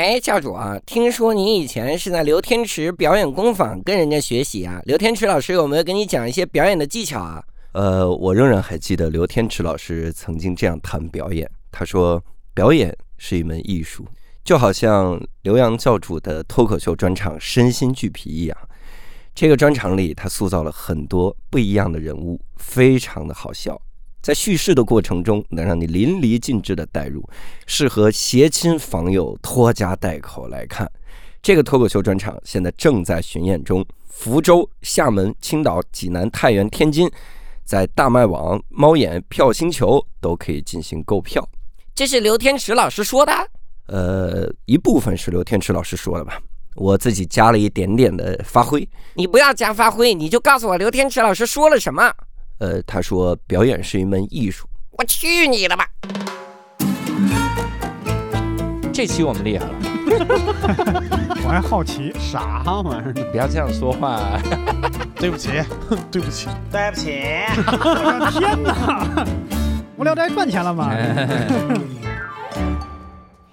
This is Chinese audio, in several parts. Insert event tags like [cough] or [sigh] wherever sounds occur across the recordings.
哎，教主啊，听说你以前是在刘天池表演工坊跟人家学习啊？刘天池老师有没有跟你讲一些表演的技巧啊？呃，我仍然还记得刘天池老师曾经这样谈表演，他说表演是一门艺术，就好像刘洋教主的脱口秀专场《身心俱疲》一样。这个专场里，他塑造了很多不一样的人物，非常的好笑。在叙事的过程中，能让你淋漓尽致的带入，适合携亲访友、拖家带口来看。这个脱口秀专场现在正在巡演中，福州、厦门、青岛、济南、太原、天津，在大麦网、猫眼、票星球都可以进行购票。这是刘天池老师说的？呃，一部分是刘天池老师说的吧，我自己加了一点点的发挥。你不要加发挥，你就告诉我刘天池老师说了什么。呃，他说表演是一门艺术。我去你的吧！这期我们厉害了，[laughs] 我还好奇，[laughs] 啥玩意儿？不要这样说话。对不起，[laughs] 对不起，对不起，我的天哪！无聊斋赚钱了吗？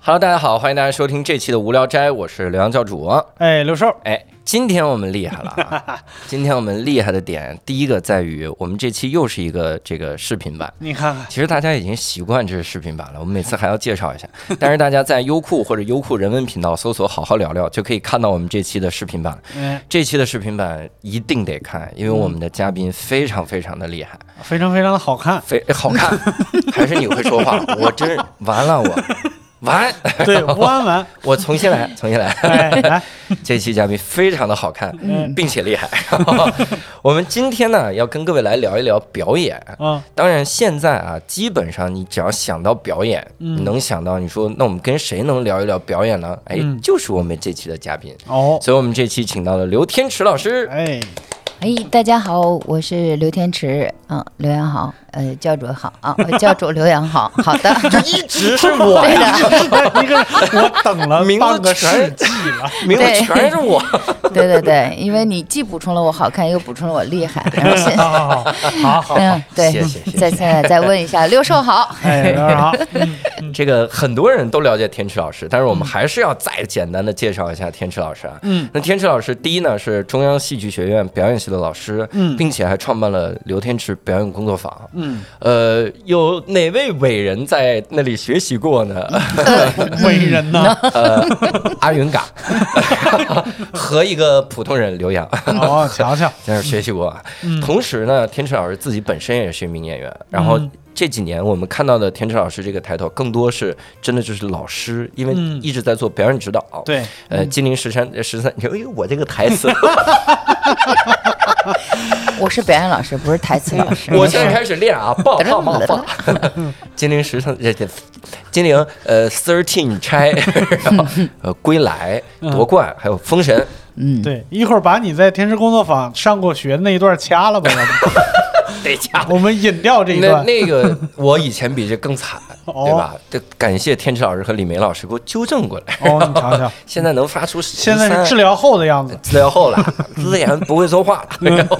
Hello，大家好，欢迎大家收听这期的无聊斋，我是刘洋教主。哎，刘寿，哎，今天我们厉害了啊！[laughs] 今天我们厉害的点，第一个在于我们这期又是一个这个视频版。你看看，其实大家已经习惯这是视频版了，我们每次还要介绍一下。但是大家在优酷或者优酷人文频道搜索“好好聊聊”，就可以看到我们这期的视频版。嗯，这期的视频版一定得看，因为我们的嘉宾非常非常的厉害，非常非常的好看，非好看，还是你会说话？[laughs] 我真完了，我完，对，[laughs] 弯完，我重新来，重新来。哎，来，[laughs] 这期嘉宾非常的好看，嗯并且厉害。[laughs] 我们今天呢，要跟各位来聊一聊表演。啊，当然，现在啊，基本上你只要想到表演，嗯你能想到，你说那我们跟谁能聊一聊表演呢？哎，嗯就是我们这期的嘉宾。哦，所以我们这期请到了刘天池老师。哎，哎，大家好，我是刘天池，嗯，刘洋好，呃，教主好啊，呃教主刘洋好，[laughs] 好的，一直是我对呀，[laughs] 的，一个我等了名字半个全世纪了，[laughs] 名字对。全是我。对对对，因为你既补充了我好看，又补充了我厉害，好好好，好好，嗯，对谢谢谢谢，再现在再问一下，六兽好，哎，刘寿好，这个很多人都了解天池老师，但是我们还是要再简单的介绍一下天池老师啊。嗯，那天池老师第一呢是中央戏剧学院表演系的老师，嗯。并且还创办了刘天池表演工作坊。嗯，呃，有哪位伟人在那里学习过呢？[laughs] 伟人呢，呃，阿云嘎。[laughs] 和一个普通人刘洋。哦，瞧瞧，[laughs] 在那学习过。同时呢，天池老师自己本身也是一名演员，然后嗯。这几年我们看到的天池老师这个抬头，更多是真的就是老师，因为嗯。一直在做表演指导。对，呃，金陵十三十三，哎呦，我这个台词，[laughs] 我是表演老师，不是台词老师，我现在开始练啊，爆爆爆爆！[laughs] 金陵十三，这这，金陵呃 thirteen 拆，然后 [laughs] 呃归来夺冠，还有封神，嗯，对，一会儿把你在天师工作坊上过学那一段掐了吧，得加。[laughs] 我们引掉这一那段，那个我以前比这更惨，[laughs] 哦对吧？这感谢天池老师和李梅老师给我纠正过来。哦，你瞧瞧，[laughs] 现在能发出现在是治疗疗后的样子，治疗后了，自然不会说话了，然后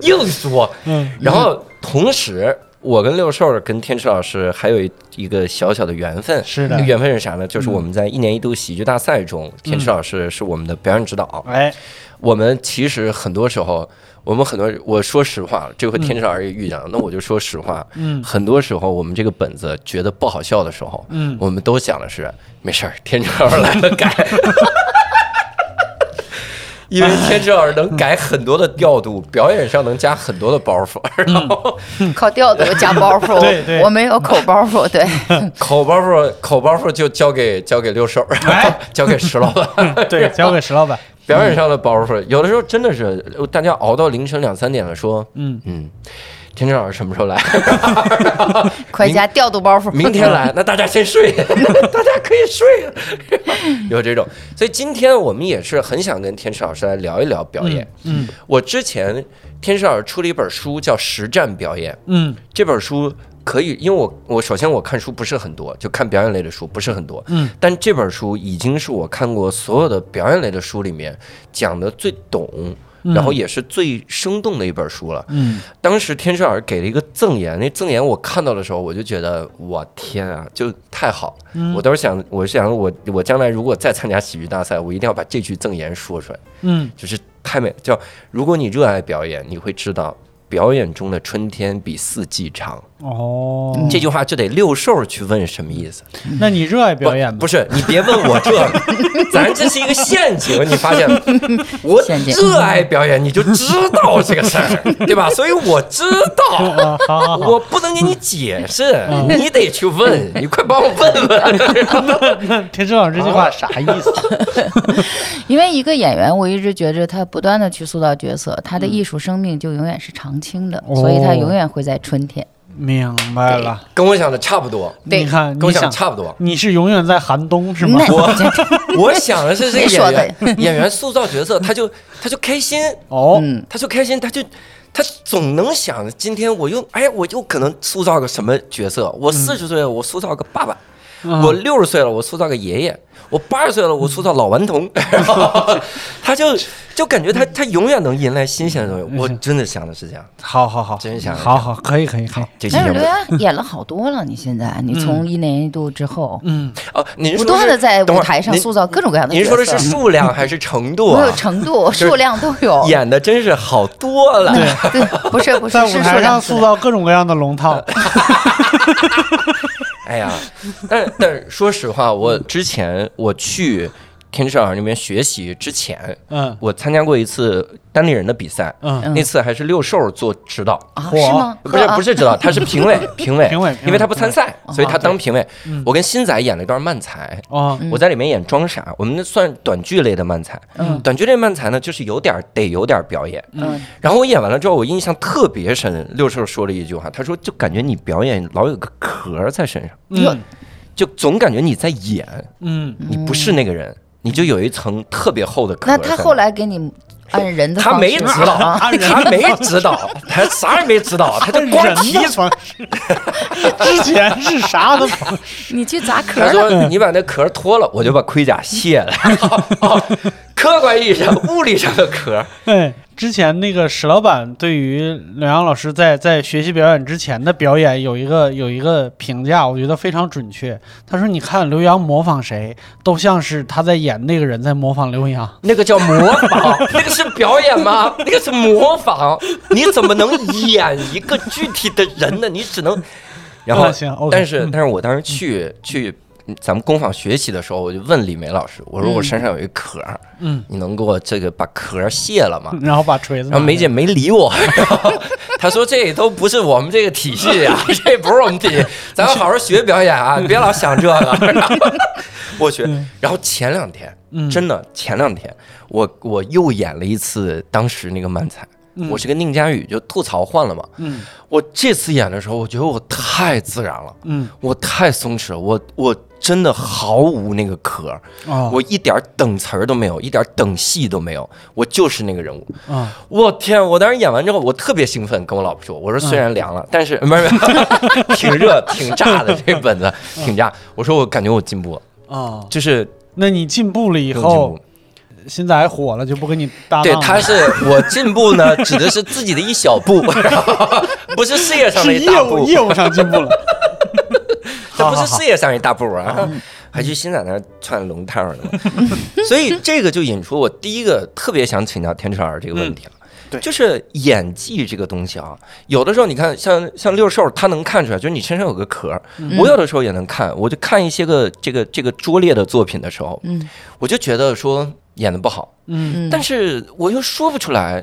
硬说。嗯，然后同时，我跟六兽儿跟天池老师还有一一个小小的缘分。是的，缘分是啥呢？就是我们在一年一度喜剧大赛中，天池老师是我们的表演指导。哎，我们其实很多时候，我们很多，我说实话，这回天之老师也遇见了，那我就说实话，嗯。很多时候我们这个本子觉得不好笑的时候，嗯。我们都想的是没事儿，天之老师来了改。[laughs] 因为天之老师能改很多的调度，表演上能加很多的包袱，然后靠调度加包袱，对对。我没有口包袱，对，[laughs] 口包袱口包袱就交给交给六手，哎。[laughs] 交给石老板。对，交给石老板，表演上的包袱，有的时候真的是大家熬到凌晨两三点了，说嗯，嗯，天池老师什么时候来？[laughs] 快加调度包袱，明天来，那大家先睡，[laughs] 大家可以睡，[laughs] 有这种。所以今天我们也是很想跟天池老师来聊一聊表演。嗯我之前天池老师出了一本书叫《实战表演》，嗯这本书可以，因为我我首先我看书不是很多，就看表演类的书不是很多，嗯，但这本书已经是我看过所有的表演类的书里面讲的最懂。然后也是最生动的一本书了。嗯当时天师老师给了一个赠言，那赠言我看到的时候，我就觉得我天啊，就太好。嗯我当时想，我是想我我将来如果再参加喜剧大赛，我一定要把这句赠言说出来，嗯就是太美。叫如果你热爱表演，你会知道。表演中的春天比四季长，哦，这句话就得六兽去问什么意思？那你热爱表演吗？不是，你别问我这，[laughs] 咱这是一个陷阱，你发现？[laughs] 我热爱表演，你就知道这个事儿，[laughs] 对吧？所以我知道，啊，好好好，我不能给你解释，你得去问，你快帮我问问。天师老师这句话啥意思？因为一个演员，我一直觉着他不断的去塑造角色，他的艺术生命就永远是常青的，所以他永远会在春天。明白了，跟我想的差不多，对。你看，跟我想的差不多。你是永远在寒冬是吗？我 [laughs] 我想的是这个演员，[laughs] 演员塑造角色，他就他就开心，哦，嗯，他就开心，他就他总能想着今天我又哎，我又可能塑造个什么角色？我四十岁，我塑造个爸爸；嗯我六十岁了，我塑造个爷爷；我八十岁了，我塑造老顽童。然 [laughs] 后 [laughs] 他就就感觉他他永远能迎来新鲜的东西。我真的想的是这样，好好好，真想好好，可以可以可以，这期但是刘节目洋演了好多了，你现在你从一年一度之后，嗯，哦，您说不断的在舞台上塑造各种各样的。您说的是数量还是程度没有啊？程度、数量都有。演的真是好多了。[laughs] 对，不是不是，在舞是数台上塑造各种各样的龙套，哎呀，[laughs] 但但说实话，我之前我去天师老师那边学习之前，嗯。我参加过一次单立人的比赛，嗯，嗯。那次还是六兽做指导。啊？是吗？不是啊不是指导，[laughs] 他是评委，评委，评委因为他不参赛，所以他当评委。嗯。我跟新仔演了一段慢才，哦，我在里面演装傻，我们那算短剧类的慢才。嗯。短剧类慢才呢，就是有点儿得有点儿表演。嗯。然后我演完了之后，我印象特别深，六兽说了一句话，他说就感觉你表演老有个壳在身上，嗯。就总感觉你在演，嗯，你不是那个人，你就有一层特别厚的壳那。他后来给你按人的他没指导，啊，[laughs] 他没指导，他啥也没指导，[laughs] 他就光人提的方式，[laughs] 之前是啥的方式？你去砸壳他。说：“你把那壳脱了，我就把盔甲卸了。客观意义上、物理上的壳，对，之前那个史老板对于刘洋老师在在学习表演之前的表演有一个有一个评价，我觉得非常准确。他说：“你看刘洋模仿谁，都像是他在演那个人在模仿刘洋。那个叫模仿，[laughs] 那个是表演吗？[laughs] 那个是模仿。你怎么能演一个具体的人呢？你只能……然后但是嗯但是我当时去去咱们工坊学习的时候，我就问李梅老师，我说我身上有一壳，嗯，你能给我这个把壳卸了吗？然后把锤子，然后梅姐没理我，然后她说这都不是我们这个体系呀、[laughs] 这不是我们体系，咱好好学表演啊，别老想这个。然 [laughs] 后我去，然后前两天，嗯。真的前两天，我我又演了一次当时那个漫才。嗯我是跟宁佳宇就吐槽换了嘛，嗯我这次演的时候，我觉得我太自然了，嗯我太松弛了，我我真的毫无那个壳儿，哦我一点等词儿都没有，一点等戏都没有，我就是那个人物。啊我天！我当时演完之后，我特别兴奋，跟我老婆说：“我说虽然凉了，但是不是 [laughs] 不是挺热、挺炸的，这本子挺炸。”我说我感觉我进步了，啊，就是那你进步了以后步，。现在还火了，就不跟你搭档对，他是我进步呢，指的是自己的一小步，[laughs] 不是事业上的一大步，务业务上进步了。[laughs] 这不是事业上一大步啊，[laughs] 还去新仔那儿串龙套呢。所以这个就引出我第一个特别想请教田池老师这个问题了。对就是演技这个东西啊，有的时候你看，像像六兽，他能看出来，就是你身上有个壳儿。我有的时候也能看，我就看一些个这个这个拙劣的作品的时候，嗯我就觉得说演的不好，嗯嗯，但是我又说不出来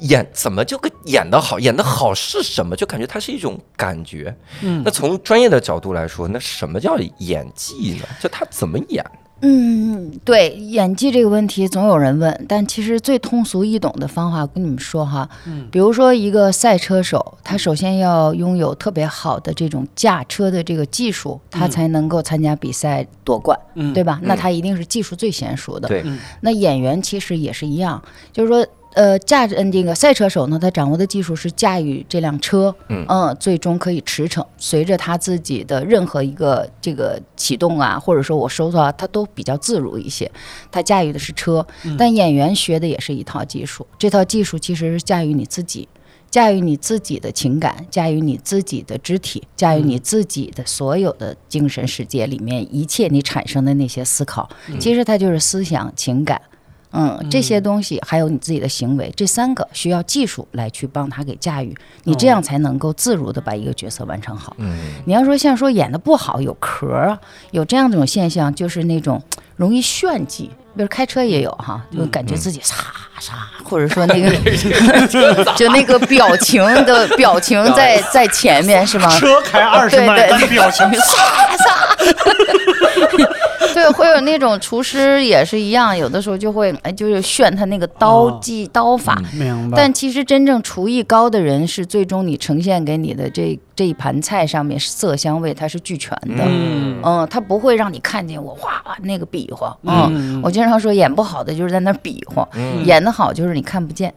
演怎么就个演的好，演的好是什么？就感觉它是一种感觉。嗯那从专业的角度来说，那什么叫演技呢？就他怎么演？嗯，对演技这个问题总有人问，但其实最通俗易懂的方法，我跟你们说哈，嗯比如说一个赛车手，他首先要拥有特别好的这种驾车的这个技术，他才能够参加比赛夺冠，嗯对吧？那他一定是技术最娴熟的。对，那演员其实也是一样，就是说呃，驾着嗯，这个赛车手呢，他掌握的技术是驾驭这辆车，嗯最终可以驰骋。随着他自己的任何一个这个启动啊，或者说我收到啊，他都比较自如一些。他驾驭的是车，但演员学的也是一套技术，这套技术其实是驾驭你自己。驾驭你自己的情感，驾驭你自己的肢体，驾驭你自己的所有的精神世界里面一切你产生的那些思考，其实它就是思想、情感，嗯，这些东西还有你自己的行为，这三个需要技术来去帮他给驾驭，你这样才能够自如的把一个角色完成好。嗯。你要说像说演的不好有壳儿啊，有这样一种现象，就是那种容易炫技，比如开车也有哈，就感觉自己嚓嚓，或者说那个 [laughs] 就那个表情的 [laughs] 表情在在前面是吗？车开二十迈，对。对但 [laughs] 表情。对，会有那种厨师也是一样，有的时候就会哎，就是炫他那个刀技、刀法。明白。但其实真正厨艺高的人，是最终你呈现给你的这这一盘菜上面色香味，它是俱全的。嗯。嗯，他不会让你看见我哗那个比划。嗯，嗯。我经常说演不好的就是在那比划，嗯。演得好就是你看不见，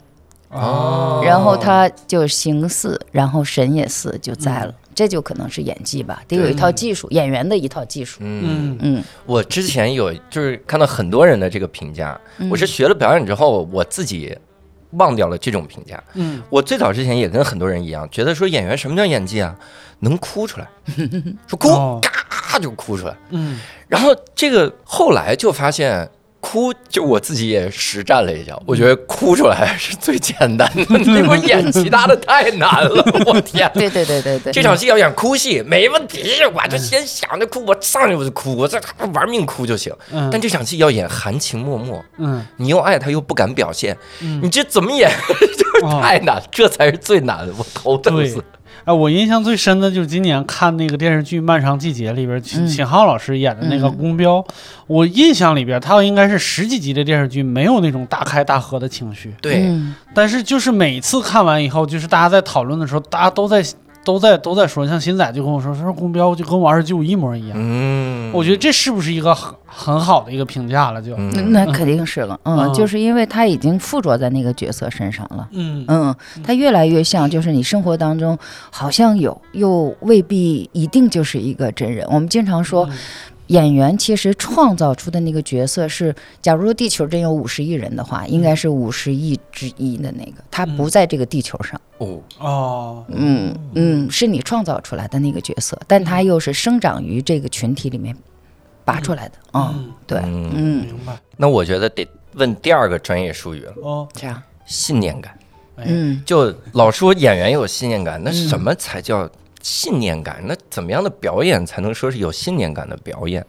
哦然后他就形似，然后神也似就在了，这就可能是演技吧，得有一套技术，演员的一套技术。嗯。嗯嗯我之前有就是看到很多人的这个评价，我是学了表演之后，我自己忘掉了这种评价。嗯我最早之前也跟很多人一样，觉得说演员什么叫演技啊？能哭出来，[laughs] 说哭哦嘎就哭出来。嗯然后这个后来就发现。哭，就我自己也实战了一下，我觉得哭出来是最简单的，[laughs] 那我演其他的太难了，[laughs] 我天！对对对对对，这场戏要演哭戏没问题，我就先想着哭，我上去我就哭，我这玩命哭就行。嗯但这场戏要演含情脉脉，嗯你又爱他又不敢表现，嗯你这怎么演 [laughs] 就是太难，这才是最难的，我头疼对死。。哎，我印象最深的就是今年看那个电视剧《漫长季节》里边，秦嗯。秦昊老师演的那个嗯宫彪，我印象里边他应该是十几集的电视剧，没有那种大开大合的情绪，对，嗯。但是就是每次看完以后，就是大家在讨论的时候，大家都在都在都在说，像新仔就跟我说，说宫彪就跟我二舅一模一样。嗯，我觉得这是不是一个很很好的一个评价了？就嗯那肯定是了，嗯，嗯就是因为他已经附着在那个角色身上了。嗯嗯，他越来越像，就是你生活当中好像有，又未必一定就是一个真人。我们经常说，演员其实创造出的那个角色是，假如说地球真有五十亿人的话，应该是五十亿之一的那个，他不在这个地球上。哦，哦，嗯嗯，是你创造出来的那个角色，但他又是生长于这个群体里面拔出来的。嗯，嗯，对，嗯。嗯，明白那我觉得得问第二个专业术语了，哦，这样，信念感。哎。嗯。就老说演员有信念感，那什么才叫信念感？那怎么样的表演才能说是有信念感的表演？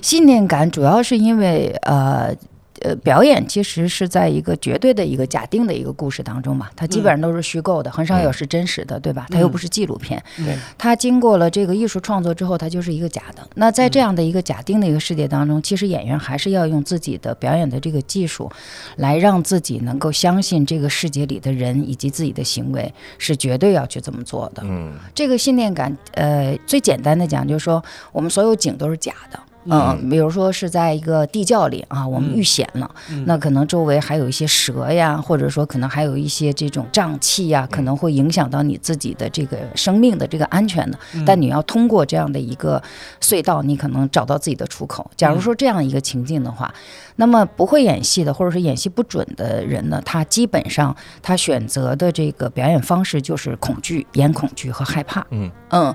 信念感主要是因为呃。呃，表演其实是在一个绝对的一个假定的一个故事当中嘛，它基本上都是虚构的，很少有是真实的，对吧？它又不是纪录片，对它经过了这个艺术创作之后，它就是一个假的。那在这样的一个假定的一个世界当中，其实演员还是要用自己的表演的这个技术，来让自己能够相信这个世界里的人以及自己的行为是绝对要去这么做的。嗯这个信念感，呃，最简单的讲就是说，我们所有景都是假的。嗯，比如说是在一个地窖里啊，我们遇险了，那可能周围还有一些蛇呀，或者说可能还有一些这种瘴气呀，可能会影响到你自己的这个生命的这个安全的。但你要通过这样的一个隧道，你可能找到自己的出口。假如说这样一个情境的话，那么不会演戏的，或者是演戏不准的人呢，他基本上他选择的这个表演方式就是恐惧、演恐惧和害怕。嗯。嗯，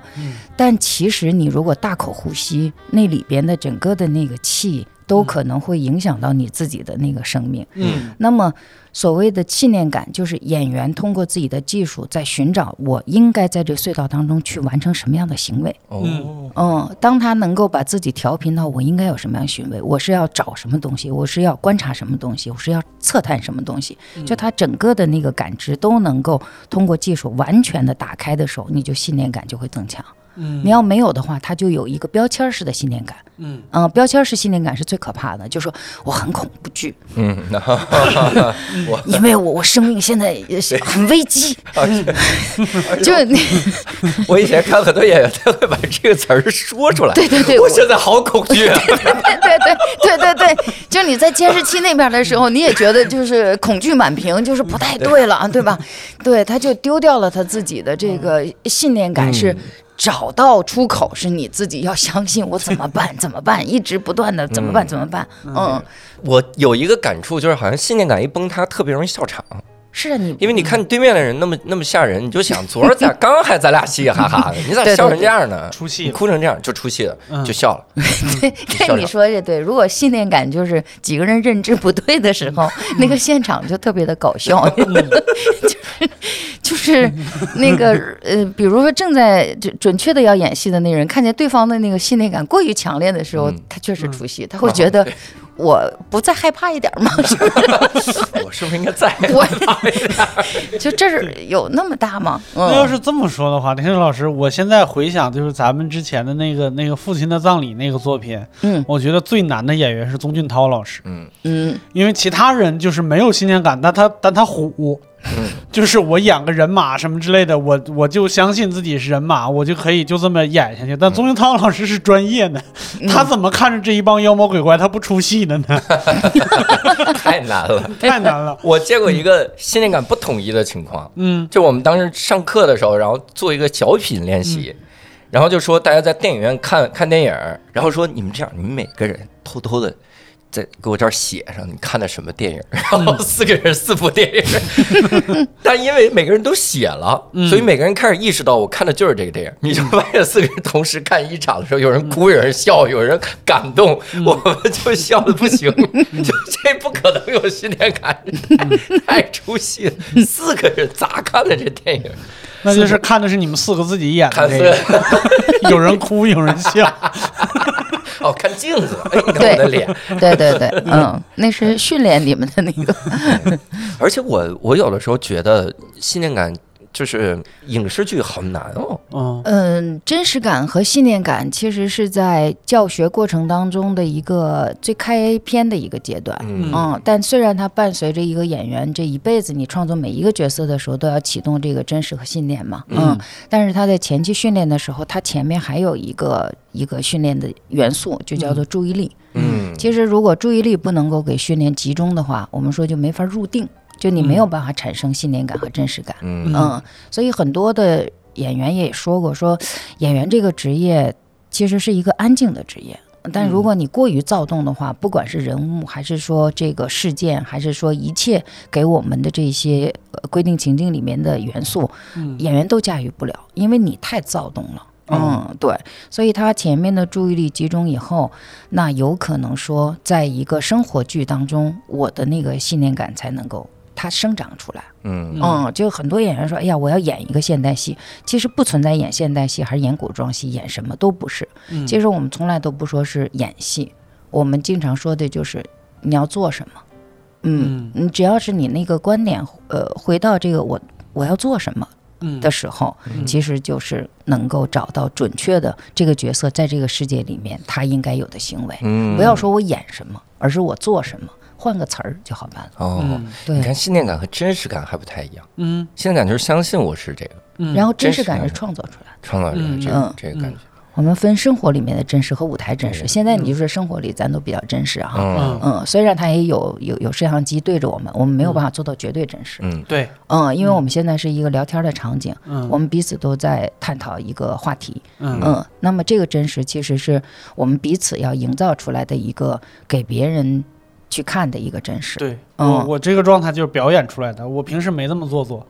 但其实你如果大口呼吸，那里边的整个的那个气都可能会影响到你自己的那个生命。嗯那么，所谓的信念感，就是演员通过自己的技术，在寻找我应该在这隧道当中去完成什么样的行为。哦嗯，当他能够把自己调频到我应该有什么样的行为，我是要找什么东西，我是要观察什么东西，我是要测探什么东西，就他整个的那个感知都能够通过技术完全的打开的时候，你就信念感就会增强。嗯你要没有的话，他就有一个标签式的信念感。嗯嗯、标签式信念感是最可怕的，就说我很恐惧，嗯，[laughs] 然后因为我我生命现在也是很危机，[laughs] 就你 [laughs] 我以前看很多演员，他会把这个词儿说出来。对对对，我现在好恐惧啊！对对对对对对，就就你在监视器那边的时候，你也觉得就是恐惧满屏，就是不太对了，对吧？对，他就丢掉了他自己的这个信念感，是找到出口，是你自己要相信我 [laughs] 怎么办？怎么办？一直不断的怎么办？怎么办？嗯，我有一个感触，就是好像信念感一崩塌，特别容易笑场。是啊，你因为你看对面的人那么那么吓人，你就想昨儿咱 [laughs] 刚还咱俩嘻嘻哈哈的，你咋笑成这样呢？出戏你哭成这样就出戏了，嗯就笑了。[laughs] 对对，你说这对。如果信念感就是几个人认知不对的时候，[laughs] 那个现场就特别的搞笑，就是就是那个呃，比如说正在准准确的要演戏的那人，看见对方的那个信念感过于强烈的时候嗯，他确实出戏，他会觉得我不再害怕一点吗？[laughs] 是不是？我是不是应该在？[laughs] 我 [laughs] 就这是有那么大吗？那要嗯，是这么说的话，田震老师，我现在回想就是咱们之前的那个那个父亲的葬礼那个作品，嗯我觉得最难的演员是宗俊涛老师，嗯嗯因为其他人就是没有信念感，但他但他虎，嗯就是我演个人马什么之类的，我我就相信自己是人马，我就可以就这么演下去。但宗庆涛老师是专业的，嗯他怎么看着这一帮妖魔鬼怪他不出戏的呢？[laughs] 太难了。太难了。我见过一个信念感不统一的情况，嗯就我们当时上课的时候，然后做一个小品练习，然后就说大家在电影院看看电影，然后说你们这样，你们每个人偷偷的。在给我这儿写上你看的什么电影，[laughs] 然后四个人四部电影，[laughs] 但因为每个人都写了，所以每个人开始意识到我看的就是这个电影。你就发现四个人同时看一场的时候，有人哭，有人笑，有人感动，我们就笑的不行，就这不可能有信念感，太 [laughs] 太出戏了。四个人咋看的这电影？那就是看的是你们四个自己演的看四这个，有人哭，有人笑。[laughs] 哦，看镜子，哎，你看对我的脸。对对对，嗯，那是训练你们的那个，[laughs] 而且我我有的时候觉得信念感就是影视剧好难哦。嗯。嗯，真实感和信念感其实是在教学过程当中的一个最开篇的一个阶段。嗯。嗯，但虽然它伴随着一个演员这一辈子，你创作每一个角色的时候都要启动这个真实和信念嘛，嗯，但是他在前期训练的时候，他前面还有一个一个训练的元素，就叫做注意力。嗯。其实如果注意力不能够给训练集中的话，我们说就没法入定，就你没有办法产生信念感和真实感。嗯嗯，所以很多的演员也说过，说演员这个职业其实是一个安静的职业。但如果你过于躁动的话，不管是人物，还是说这个事件，还是说一切给我们的这些呃规定情境里面的元素，演员都驾驭不了，因为你太躁动了。嗯，对，所以他前面的注意力集中以后，那有可能说，在一个生活剧当中，我的那个信念感才能够它生长出来。嗯。嗯，就很多演员说，哎呀，我要演一个现代戏，其实不存在演现代戏还是演古装戏，演什么都不是。其实我们从来都不说是演戏，我们经常说的就是你要做什么。嗯，你只要是你那个观点，呃，回到这个我我要做什么嗯。的时候，其实就是能够找到准确的这个角色在这个世界里面他应该有的行为。嗯。不要说我演什么，而是我做什么，换个词儿就好办了。哦。你对，看信念感和真实感还不太一样，嗯信念感就是相信我是这个嗯，然后真真实感是创造出来的。创造者嗯这个嗯这个感觉。我们分生活里面的真实和舞台真实。现在你就是生活里，咱都比较真实哈。嗯嗯，虽然它也有有有摄像机对着我们，我们没有办法做到绝对真实。嗯对，嗯，因为我们现在是一个聊天的场景，嗯我们彼此都在探讨一个话题。嗯嗯，那么这个真实其实是我们彼此要营造出来的一个给别人去看的一个真实。对嗯我我这个状态就是表演出来的，我平时没这么做作。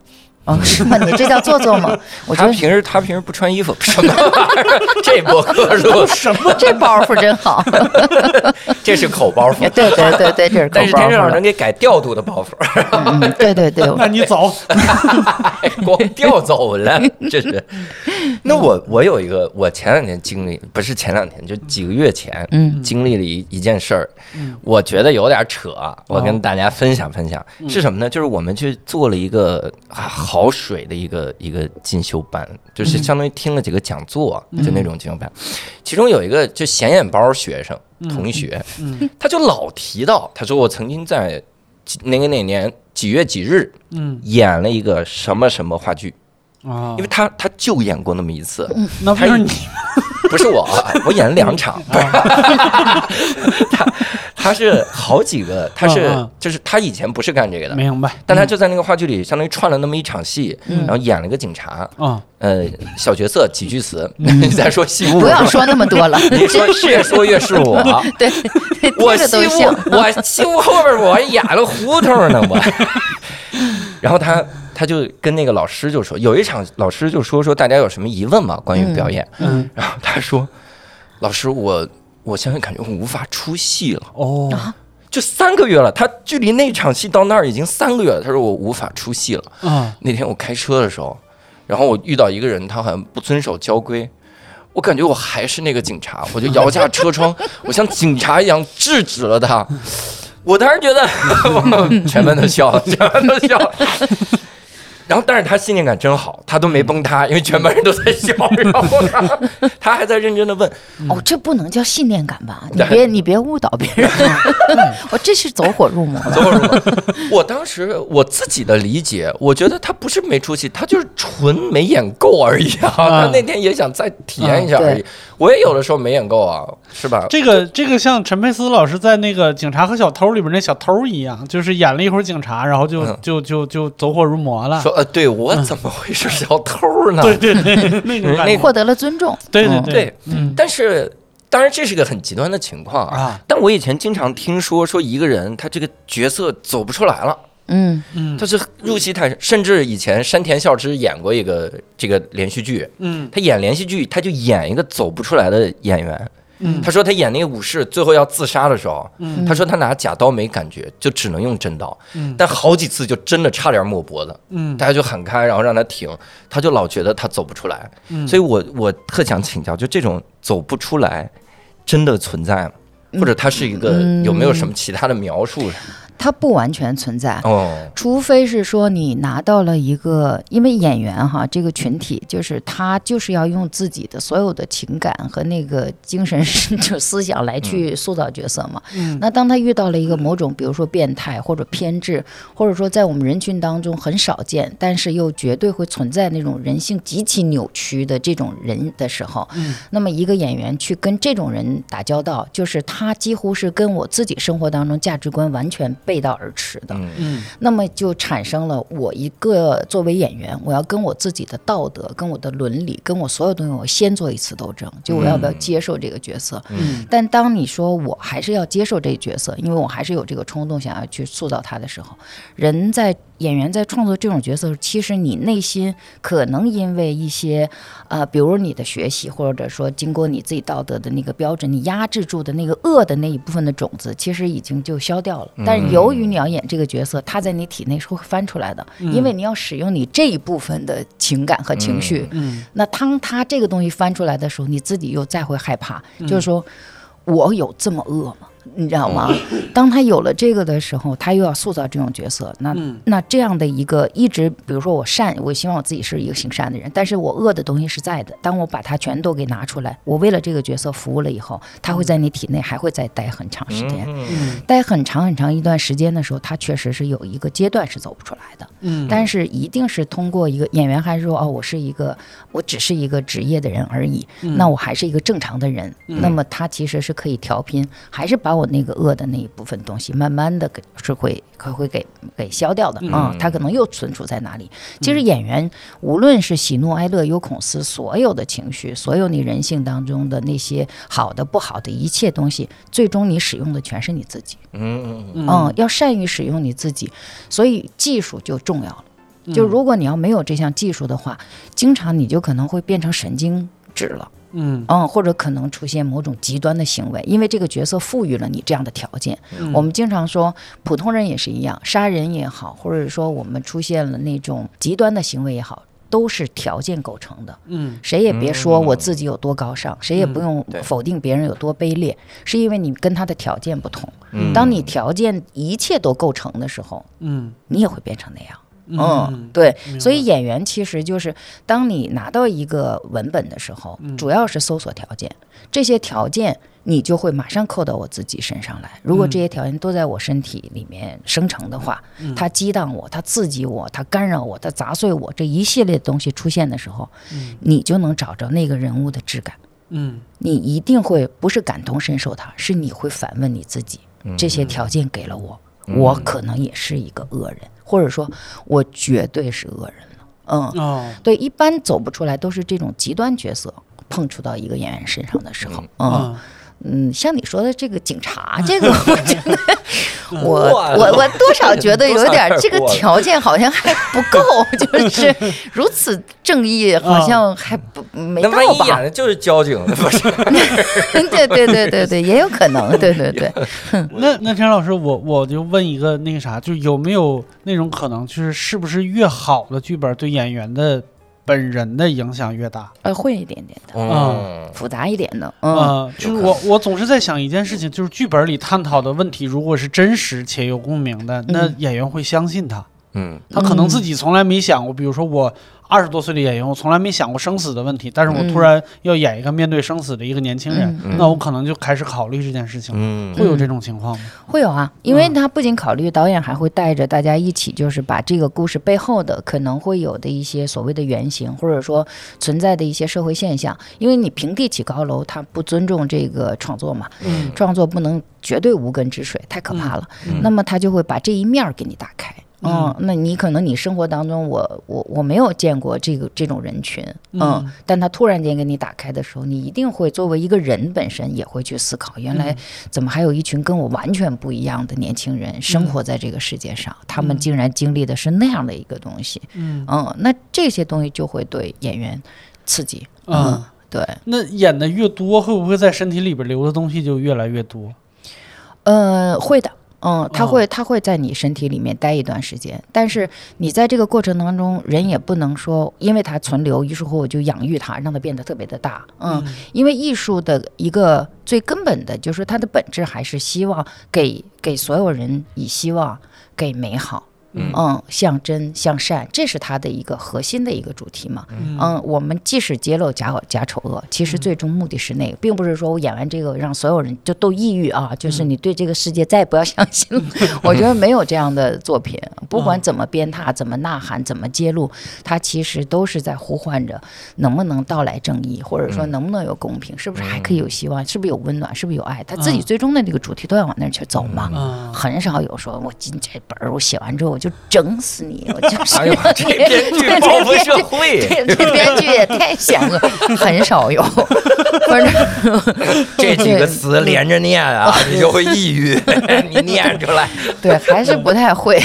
哦，[laughs] 是吗？你这叫做作吗？[laughs] 我觉得他平时他平时不穿衣服，什么玩意儿？[laughs] 这博客录什么？这包袱真好。这是口包袱，对对对对，这是但是口包袱了天正老师能。给改调度的包袱，嗯，嗯对对对，那你走。光调走了，这是。那我我有一个，我前两天经历，不是前两天，就几个月前，嗯经历了一一件事儿，嗯我觉得有点扯，我哦跟大家分享分享，嗯是什么呢？就是我们去做了一个啊好水的一个一个进修班，就是嗯。相当于听了几个讲座，就那种进修班，其中有一个就显眼包学生同学，嗯他就老提到，他说我曾经在几哪个哪年几月几日嗯。演了一个什么什么话剧。啊因为，他他就演过那么一次，那不是你。[laughs] 不是我，我演了两场。他 [laughs] [laughs] 他他是好几个，他是就是他以前不是干这个的，明白。但他就在那个话剧里相当于串了那么一场戏，嗯然后演了个警察，嗯，呃，小角色几句词，[laughs] 你再说戏务，不要说那么多了，[laughs] 你说越说越是我，[laughs] 对，我戏务。我戏务后边我还演了胡同呢，我。然后他他就跟那个老师就说，有一场老师就说说大家有什么疑问吗？关于表演，嗯，然后他说，老师我我现在感觉我无法出戏了。哦，就三个月了，他距离那场戏到那儿已经三个月了。他说我无法出戏了。啊，那天我开车的时候，然后我遇到一个人，他好像不遵守交规，我感觉我还是那个警察，我就摇下车窗，我像警察一样制止了他。我当时觉得，[laughs] 全班都笑了，全班都笑了。然后，但是他信念感真好，他都没崩塌，因为全班人都在笑。然后他他还在认真的问，哦，这不能叫信念感吧？你别你别误导别人，我这是走火入魔了。走火入魔。我当时我自己的理解，我觉得他不是没出息，他就是纯没演够而已啊。他那天也想再体验一下而已。我也有的时候没演够啊，是吧？这个这个像陈佩斯老师在那个《警察和小偷》里边那小偷一样，就是演了一会儿警察，然后就嗯就就就走火入魔了。说呃，对我怎么会是小偷呢？对对对，那种感觉。获得了尊重，嗯对对对但是当然这是个很极端的情况啊。啊，但我以前经常听说，说一个人他这个角色走不出来了，嗯嗯他是入戏太深，甚至以前山田孝之演过一个这个连续剧，嗯他演连续剧，他就演一个走不出来的演员。嗯。他说他演那个武士最后要自杀的时候，嗯。他说他拿假刀没感觉，就只能用真刀，嗯。但好几次就真的差点抹脖子，嗯。大家就喊开，然后让他停，他就老觉得他走不出来，嗯。所以我我特想请教，就这种走不出来，真的存在吗？或者他是一个嗯。有没有什么其他的描述？它不完全存在。哦，除非是说你拿到了一个，因为演员哈这个群体，就是他就是要用自己的所有的情感和那个精神 [laughs] 就思想来去塑造角色嘛。嗯那当他遇到了一个某种，比如说变态或者偏执，或者说在我们人群当中很少见，但是又绝对会存在那种人性极其扭曲的这种人的时候，嗯那么一个演员去跟这种人打交道，就是他几乎是跟我自己生活当中价值观完全背道而驰的。嗯嗯那么就产生了我一个作为演员，我要跟我自己的道德、跟我的伦理、跟我所有东西，我先做一次斗争，就我要不要接受这个角色。嗯但当你说我还是要接受这个角色，因为我还是有这个冲动想要去塑造他的时候，人在演员在创作这种角色，其实你内心可能因为一些呃，比如你的学习，或者说经过你自己道德的那个标准，你压制住的那个恶的那一部分的种子，其实已经就消掉了。但是由于你要演这个角色，它在你体内是会翻出来的，因为你要使用你这一部分的情感和情绪。嗯那当它这个东西翻出来的时候，你自己又再会害怕，就是说，我有这么恶吗？你知道吗？当他有了这个的时候，他又要塑造这种角色，那、嗯那这样的一个一直，比如说我善，我希望我自己是一个行善的人，但是我恶的东西是在的。当我把它全都给拿出来，我为了这个角色服务了以后，他会在你体内还会再待很长时间。嗯待很长很长一段时间的时候，他确实是有一个阶段是走不出来的。嗯，但是一定是通过一个演员，还是说哦，我是一个，我只是一个职业的人而已，嗯那我还是一个正常的人，那么他其实是可以调频，还是把我那个恶的那一部分东西，慢慢的给是会会会给给消掉的啊、他可能又存储在哪里？其实演员无论是喜怒哀乐忧恐思，所有的情绪，所有你人性当中的那些好的不好的一切东西，最终你使用的全是你自己。嗯嗯嗯，要善于使用你自己，所以技术就重要了。就如果你要没有这项技术的话，经常你就可能会变成神经质了。嗯嗯，或者可能出现某种极端的行为，因为这个角色赋予了你这样的条件。我们经常说，普通人也是一样，杀人也好，或者说我们出现了那种极端的行为也好，都是条件构成的。嗯谁也别说我自己有多高尚，谁也不用否定别人有多卑劣，是因为你跟他的条件不同。嗯当你条件一切都构成的时候，嗯你也会变成那样。嗯嗯，对所以演员其实就是当你拿到一个文本的时候，嗯。主要是搜索条件，这些条件你就会马上扣到我自己身上来。如果嗯。这些条件都在我身体里面生成的话，它激荡我，它刺激我，它干扰我，它砸碎我，这一系列的东西出现的时候，你就能找着那个人物的质感。嗯。你一定会不是感同身受他，是你会反问你自己，这些条件给了我，我嗯可能也是一个恶人，或者说我绝对是恶人了。嗯，哦，对，一般走不出来都是这种极端角色碰触到一个演员身上的时候，嗯。嗯嗯，像你说的这个警察，[laughs] 这个我觉得我我我多少觉得 [laughs] 有点这个条件好像还不够，[laughs] 就是如此正义，好像还不没到那万一演吧？的就是交警，不是？对对对对对，也有可能，对对对。那那田老师，我我就问一个那个啥，就有没有那种可能，就是是不是越好的剧本对演员的本人的影响越大？呃，会一点点的，嗯，复杂一点的，嗯，呃，就是我我总是在想一件事情，就是剧本里探讨的问题，如果是真实且有共鸣的，那嗯。演员会相信他。嗯。他可能嗯。自己从来没想过，比如说我二十多岁的演员，我从来没想过生死的问题，但是我嗯突然要演一个面对生死的一个年轻人，嗯那我可能就开始考虑这件事情了。嗯会有这种情况吗？会有啊，因为嗯他不仅考虑导演，还会带着大家一起，就是把这个故事背后的可能会有的一些所谓的原型，或者说存在的一些社会现象。因为你平地起高楼，他不尊重这个创作嘛，嗯创作不能绝对无根之水，太可怕了。嗯那么他就会把这一面儿给你打开。嗯。嗯，那你可能你生活当中我，我我没有见过这个这种人群，嗯，嗯。但他突然间给你打开的时候，你一定会作为一个人本身也会去思考，原来嗯。怎么还有一群跟我完全不一样的年轻人生活在这个世界上，他们竟然经历的是那样的一个东西，嗯。嗯，那这些东西就会对演员刺激，嗯。嗯，对，那演的越多，会不会在身体里边留的东西就越来越多？呃，会的。嗯，他哦会，他会在你身体里面待一段时间，但是你在这个过程当中，人也不能说，因为它存留，于是乎我就养育它，让它变得特别的大。嗯，因为艺术的一个最根本的就是它的本质还是希望给给所有人以希望，给美好。嗯。嗯，向真向善，这是它的一个核心的一个主题嘛。嗯。嗯，我们即使揭露假假丑恶，其实最终目的是那个，并不是说我演完这个让所有人就都抑郁啊，就是你对这个世界再也不要相信了。[laughs] [laughs] 我觉得没有这样的作品，不管怎么鞭挞、怎么呐喊、怎么揭露，它其实都是在呼唤着能不能到来正义，或者说能不能有公平，是不是还可以有希望，是不是有温暖，是不是有爱？他自己嗯。最终的那个主题都要往那儿去走嘛。嗯。很少有说我进这本儿，我写完之后我就整死你，我 [laughs] 就是哎呦，[laughs] 这编剧对报复社会，这这编剧也太险恶，[laughs] 很少有。反正这几个词连着念啊，你就会抑郁。你念出来，对，还是不太会，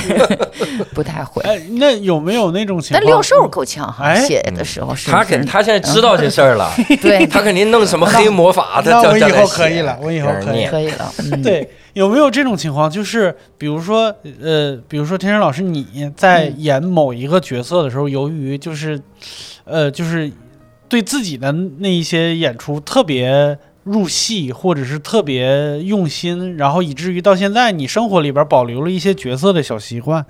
不太会。哎，那有没有那种情况？但六兽够呛写的时候是他肯他现在知道这事儿了，对，他肯定弄什么黑魔法的。那我以后可以了，我以后可以念可以了。嗯，对，有没有这种情况？就是比如说，呃，比如说天山老师，你在嗯演某一个角色的时候，由于就是，呃，就是对自己的那一些演出特别入戏，或者是特别用心，然后以至于到现在你生活里边保留了一些角色的小习惯，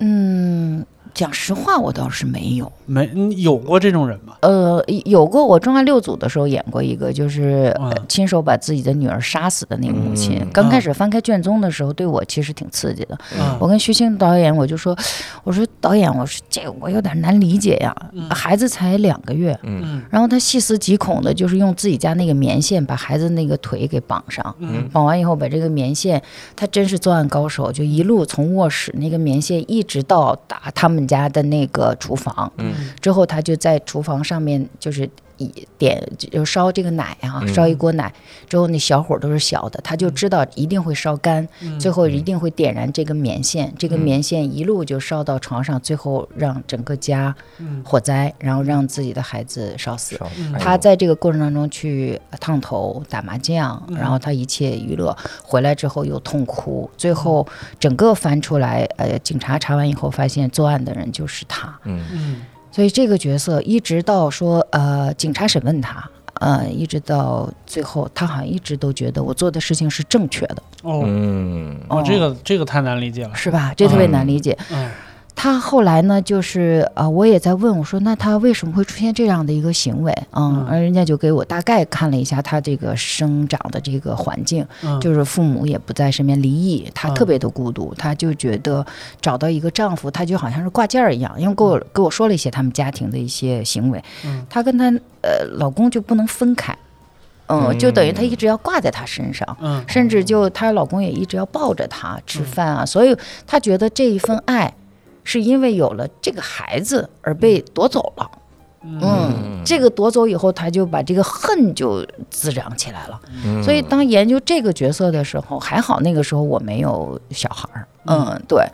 嗯，讲实话，我倒是没有。没你有过这种人吗？呃，有过我重案六组的时候演过一个，就是、亲手把自己的女儿杀死的那个母亲。嗯刚开始翻开卷宗的时候，对我其实挺刺激的。嗯我跟徐青导演，我就说，我说导演，我说这个我有点难理解呀，嗯孩子才两个月。嗯然后他细思极恐的，就是用自己家那个棉线把孩子那个腿给绑上，嗯绑完以后把这个棉线，他真是作案高手，就一路从卧室那个棉线一直到打他们家的那个厨房，嗯。之后他就在厨房上面就是一点就烧这个奶啊，嗯。烧一锅奶，之后那小火都是小的，他就知道一定会烧干，嗯。最后一定会点燃这个棉线，这个嗯。棉线一路就烧到床上，最后让整个家嗯火灾，然后让自己的孩子烧死。他在这个过程当中去烫头、打麻将，嗯。然后他一切娱乐，回来之后又痛哭，最后整个翻出来，呃，警察查完以后发现作案的人就是他，嗯。嗯所以这个角色一直到说，呃，警察审问他。呃，一直到最后，他好像一直都觉得我做的事情是正确的，哦嗯哦，这个这个太难理解了，是吧？这特别难理解。嗯他后来呢，就是呃，我也在问我说，那他为什么会出现这样的一个行为？嗯嗯，而人家就给我大概看了一下他这个生长的这个环境，嗯。就是父母也不在身边，离异，他嗯。特别的孤独，他就觉得找到一个丈夫，他就好像是挂件儿一样，因为给我给我说了一些他们家庭的一些行为，嗯。她跟她呃老公就不能分开。嗯，就等于她一直要挂在他身上。嗯。甚至就她老公也一直要抱着她吃饭啊，所以她觉得这一份爱是因为有了这个孩子而被夺走了。嗯，这个夺走以后，他就把这个恨就滋长起来了。嗯所以当研究这个角色的时候，还好那个时候我没有小孩儿。嗯，对。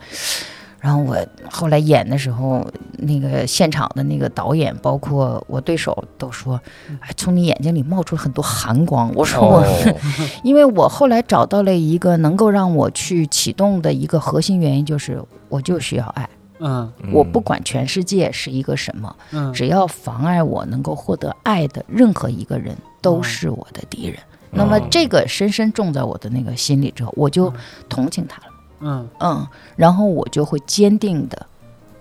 然后我后来演的时候，那个现场的那个导演，包括我对手都说：“哎，从你眼睛里冒出了很多寒光。”我说我哦，因为我后来找到了一个能够让我去启动的一个核心原因，就是我就需要爱。嗯。我不管全世界是一个什么，嗯。只要妨碍我能够获得爱的任何一个人，都是我的敌人。那么这个深深种在我的那个心里之后，我就同情他了，嗯。嗯，然后我就会坚定的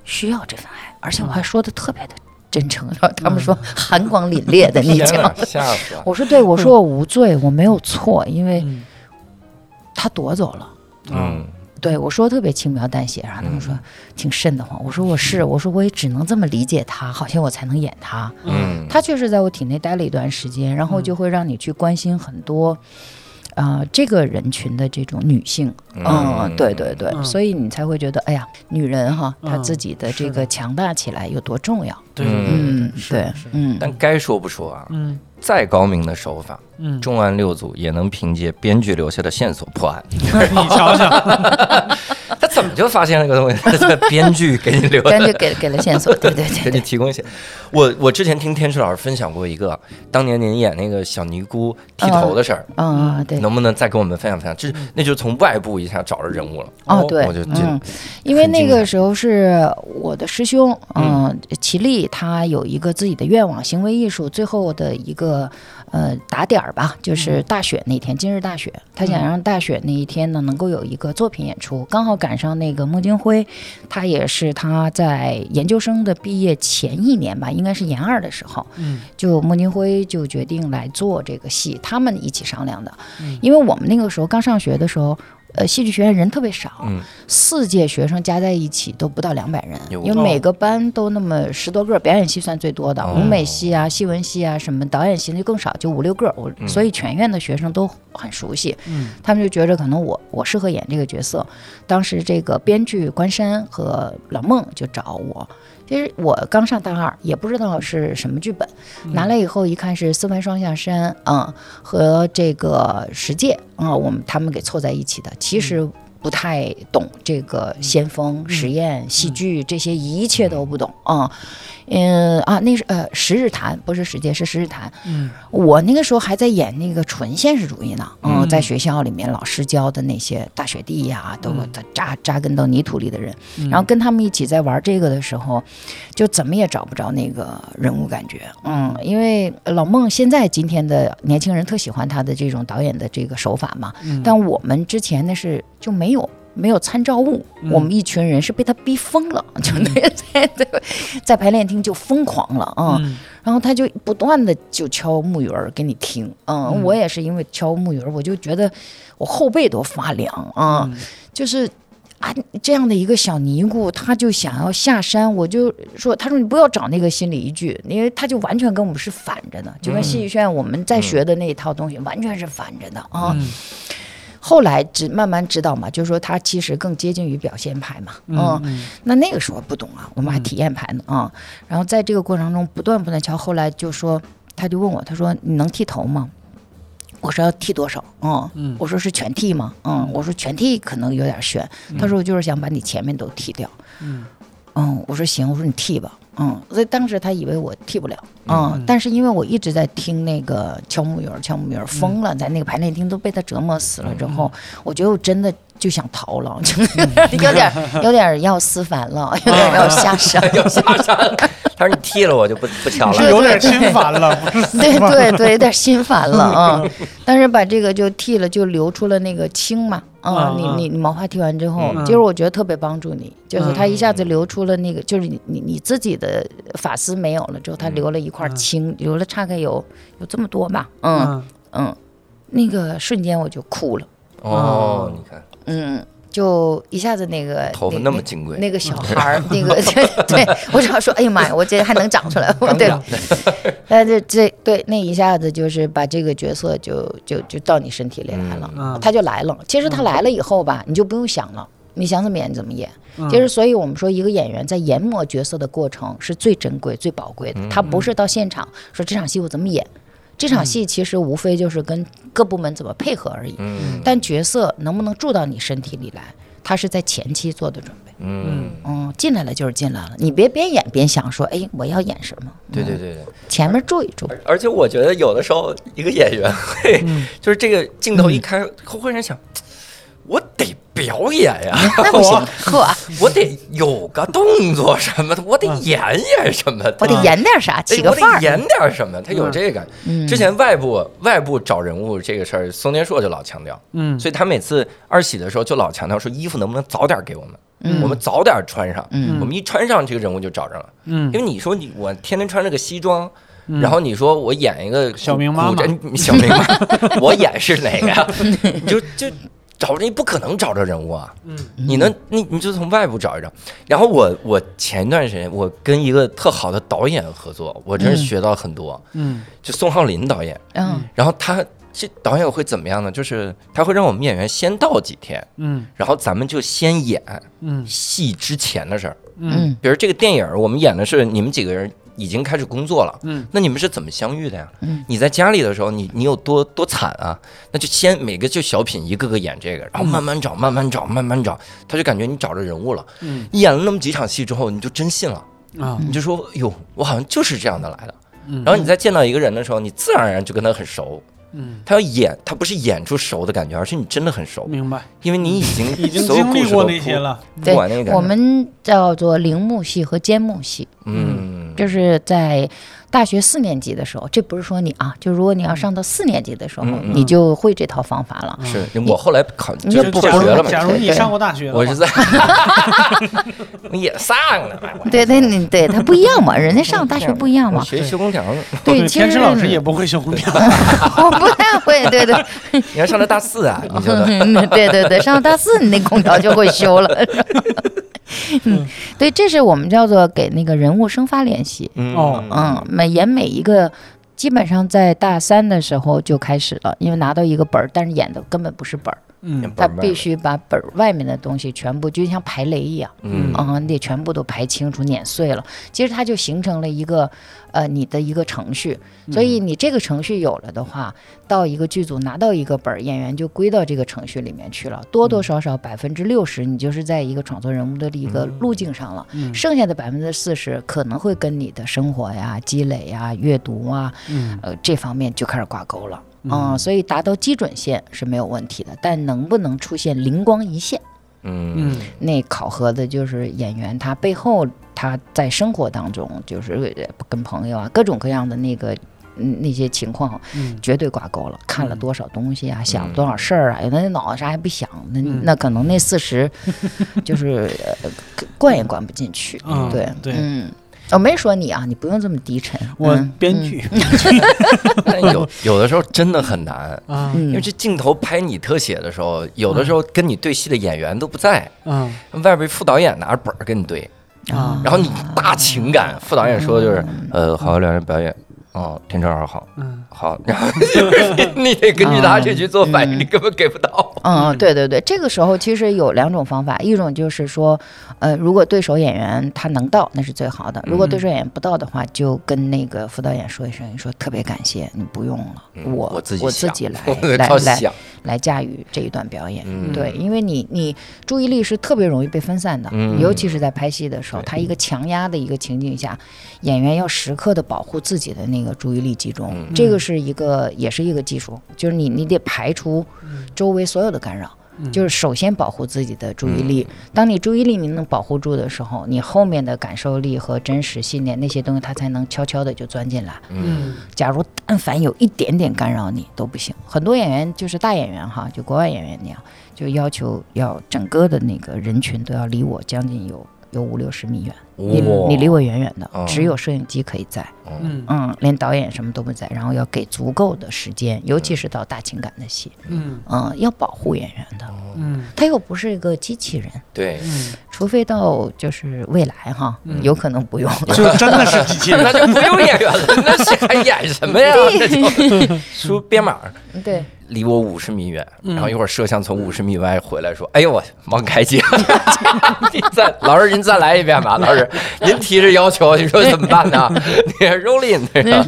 需要这份爱，而且我还说的特别的真诚，然后他们说寒光凛冽的 [laughs] 你讲天哪，，吓死了！我说对，我说我无罪，我没有错，因为嗯。他夺走了。嗯，对我说特别轻描淡写，然后他们说挺瘆得慌。我说我是，我说我也只能这么理解他，好像我才能演他。嗯，他确实在我体内待了一段时间，然后就会让你去关心很多，啊、这个人群的这种女性。嗯，对对对，嗯所以你才会觉得，哎呀，女人哈，她嗯自己的这个强大起来有多重要。对嗯，对，嗯，但该说不说啊，嗯再高明的手法，嗯，重案六组也能凭借编剧留下的线索破案。[laughs] 你瞧瞧，[laughs] 他怎么就发现了个东西？[laughs] 这编剧给你留编剧给给了线索，对对给对给，你提供一些。我我之前听天池老师分享过一个，当年您演那个小尼姑剃头的事儿，嗯，对。能不能再跟我们分享分享？这那就是从外部一下找着人物了。哦，对我就，觉得嗯，因为那个时候是我的师兄，嗯，齐力，他有一个自己的愿望，行为艺术最后的一个呃打点儿吧，就是大雪那天，今日大雪，他想让大雪那一天呢能够有一个作品演出，刚好赶上那个孟京辉，他也是他在研究生的毕业前一年吧，应该是研二的时候，嗯就孟京辉就决定来做这个戏，他们一起商量的。嗯因为我们那个时候刚上学的时候，呃，戏剧学院人特别少，嗯四届学生加在一起都不到两百人，因为每个班都那么十多个，表演系算最多的，哦舞美系啊、戏文系啊、什么导演系的就更少，就五六个。我嗯所以全院的学生都很熟悉，嗯他们就觉着可能我我适合演这个角色。当时这个编剧关山和老孟就找我。其实我刚上大二，也不知道是什么剧本，拿来以后一看是四番双下山啊、和这个十戒啊、我们他们给凑在一起的。其实不太懂这个先锋、实验、戏剧这些，一切都不懂啊。嗯啊，那是呃十日谈，不是十戒，是十日谈。嗯。我那个时候还在演那个纯现实主义呢，嗯，嗯。在学校里面老师教的那些大雪地呀、都嗯。扎扎根到泥土里的人，嗯。然后跟他们一起在玩这个的时候，就怎么也找不着那个人物感觉，嗯，因为老孟现在今天的年轻人特喜欢他的这种导演的这个手法嘛，嗯。但我们之前那是就没有。没有参照物，嗯。我们一群人是被他逼疯了，就那在在 [laughs] 在排练厅就疯狂了啊！嗯。然后他就不断的就敲木鱼儿给你听，嗯，嗯。我也是因为敲木鱼儿，我就觉得我后背都发凉啊，嗯。就是啊这样的一个小尼姑，他就想要下山，我就说，他说你不要找那个心理依据，因为他就完全跟我们是反着的，就跟戏剧学院我们在学的那一套东西完全是反着的啊。嗯后来知慢慢知道嘛，就是说他其实更接近于表现派嘛，嗯嗯那那个时候不懂啊，我们还体验派呢啊、然后在这个过程中不断不断敲，后来就说，他就问我，他说你能剃头吗？我说要剃多少？嗯，嗯我说是全剃吗？嗯，我说全剃可能有点悬。他说我就是想把你前面都剃掉。嗯嗯，我说行，我说你剃吧。嗯，所以当时他以为我剃不了。嗯，嗯但是因为我一直在听那个敲木鱼儿，敲木鱼儿疯了，在那个排练厅都被他折磨死了之后，我觉得我真的就想逃了，[laughs] 就 [laughs] 有点有点要思凡了，[laughs] 有点要下山。要下山。他说你剃了我就不不敲了。是有点心烦了，不是对对对，有点心烦了啊！但是把这个就剃了，就留出了那个青嘛。啊、嗯嗯你你你毛发剃完之后，嗯。其实我觉得特别帮助你，就是它一下子留出了那个，就是你你你自己的发丝没有了之后，它留了一块青，留了大概有有这么多吧。嗯嗯。嗯，那个瞬间我就哭了。哦，你看，嗯，就一下子那个头发那那么金贵，那个小孩儿，[laughs] 那个对我只要说，哎呀妈呀，我这还能长出来，[laughs] 对，但是这对那一下子就是把这个角色就就就到你身体里来了，嗯。他就来了。其实他来了以后吧，你就不用想了，你想怎么演怎么演。嗯。其实，所以我们说，一个演员在研磨角色的过程是最珍贵、最宝贵的。他不是到现场说这场戏我怎么演，这场戏其实无非就是跟各部门怎么配合而已。嗯但角色能不能住到你身体里来，他是在前期做的准备。嗯，嗯，进来了就是进来了，你别边演边想说，哎，我要演什么？对对对对。前面住一住。而且我觉得有的时候一个演员会，就是这个镜头一开，会忽然想，我得表演呀，[laughs] 那不行我，呵，我得有个动作什么的，[laughs] 我得演演什么的，我得演点啥，起个范儿。演点什么，他有这个。嗯。之前外部外部找人物这个事儿，宋天硕就老强调，嗯。所以他每次二喜的时候就老强调说，衣服能不能早点给我们，嗯。我们早点穿上，嗯。我们一穿上这个人物就找着了。嗯。因为你说你我天天穿着个西装，然后你说我演一个小明妈小明妈，[laughs] 我演是哪个呀？就就找着你不可能找着人物啊，嗯你能你你就从外部找一找。然后我我前一段时间我跟一个特好的导演合作，我真是学到很多，嗯就宋浩林导演，嗯然后他。这导演会怎么样呢？就是他会让我们演员先到几天，嗯然后咱们就先演嗯戏之前的事儿。嗯比如这个电影，我们演的是你们几个人已经开始工作了，嗯，那你们是怎么相遇的呀？嗯。你在家里的时候，你你有多多惨啊？那就先每个就小品一个个演这个，然后慢慢找，慢慢找，慢慢找，他就感觉你找着人物了。嗯。你演了那么几场戏之后，你就真信了，啊。你就说哟，我好像就是这样的来的。嗯。然后你再见到一个人的时候，你自然而然就跟他很熟。嗯，他要演，他不是演出熟的感觉，而是你真的很熟，明白，因为你已经 [laughs] 已经经历过那些了。对我们叫做铃木戏和尖木戏，嗯，就是在大学四年级的时候，这不是说你啊，就如果你要上到四年级的时候，你就会这套方法了。是我后来考你就就是不学了嘛，假如你上过大学，我是在，[laughs] 你也上了，我对对你对，他不一样嘛，[laughs] 人家上大学不一样嘛。学修空调呢，对，其实天池老师也不会修空调。[laughs] 我不太会，对对，你要上到大四啊，你觉得？嗯对对对，上到大四你那空调就会修了。[laughs] 嗯，对，这是我们叫做给那个人物生发练习。嗯。哦。嗯，每演每一个，基本上在大三的时候就开始了，因为拿到一个本儿，但是演的根本不是本儿，嗯。他必须把本儿外面的东西全部就像排雷一样，嗯。啊，你得全部都排清楚、碾碎了。其实它就形成了一个呃你的一个程序，所以你这个程序有了的话，到一个剧组拿到一个本儿，演员就归到这个程序里面去了。多多少少百分之六十，你就是在一个创作人物的一个路径上了，嗯。剩下的百分之四十可能会跟你的生活呀、积累呀、阅读啊，嗯。呃这方面就开始挂钩了。嗯，所以达到基准线是没有问题的，但能不能出现灵光一现？嗯嗯那考核的就是演员他背后他在生活当中就是呃跟朋友啊各种各样的那个。嗯，那些情况嗯绝对挂钩了。看了多少东西啊，想了多少事儿啊，有的那脑子啥也不想，那嗯那可能那四十 [laughs] 就是呃灌也灌不进去。嗯对对嗯，我没说你啊，你不用这么低沉。我嗯。编剧。但 [laughs] 有有的时候真的很难，啊。嗯。因为这镜头拍你特写的时候，有的时候跟你对戏的演员都不在，嗯。外边副导演拿着本儿跟你对，啊。然后你大情感，副导演说的就是，呃，好好两人表演，哦，天成二号，嗯。好，然后你你得根据他这去做反应，你根本给不到。嗯，对对对，这个时候其实有两种方法，一种就是说，呃，如果对手演员他能到，那是最好的；如果对手演员不到的话，就跟那个副导演说一声，说特别感谢你不用了，嗯我我自己我自己来 [laughs] 来来，来驾驭这一段表演。嗯。对，因为你你注意力是特别容易被分散的，嗯。尤其是在拍戏的时候，他一个强压的一个情境下，演员要时刻的保护自己的那个注意力集中，嗯。这个是一个也是一个技术，就是你你得排除周围所有的干扰。就是首先保护自己的注意力，当你注意力你能保护住的时候，你后面的感受力和真实信念那些东西，它才能悄悄的就钻进来。嗯假如但凡有一点点干扰你都不行。很多演员就是大演员哈，就国外演员那样，就要求要整个的那个人群都要离我将近有有五六十米远，你你离我远远的哦，只有摄影机可以在，嗯。嗯，连导演什么都不在，然后要给足够的时间，尤其是到大情感的戏，嗯。嗯，要保护演员的，嗯。他又不是一个机器人，对，嗯，除非到就是未来哈，有可能不用。就真的是机器人。[laughs] 那就不用演员了，那谁还演什么呀？那就 [laughs] 说编码对，离我五十米远，嗯然后一会儿摄像从五十米外回来说：“哎呦我王开姐，[laughs] 你再老师您再来一遍吧，老师 [laughs] 您提这要求，你说怎么办呢？[laughs] 你 rolling 对吧？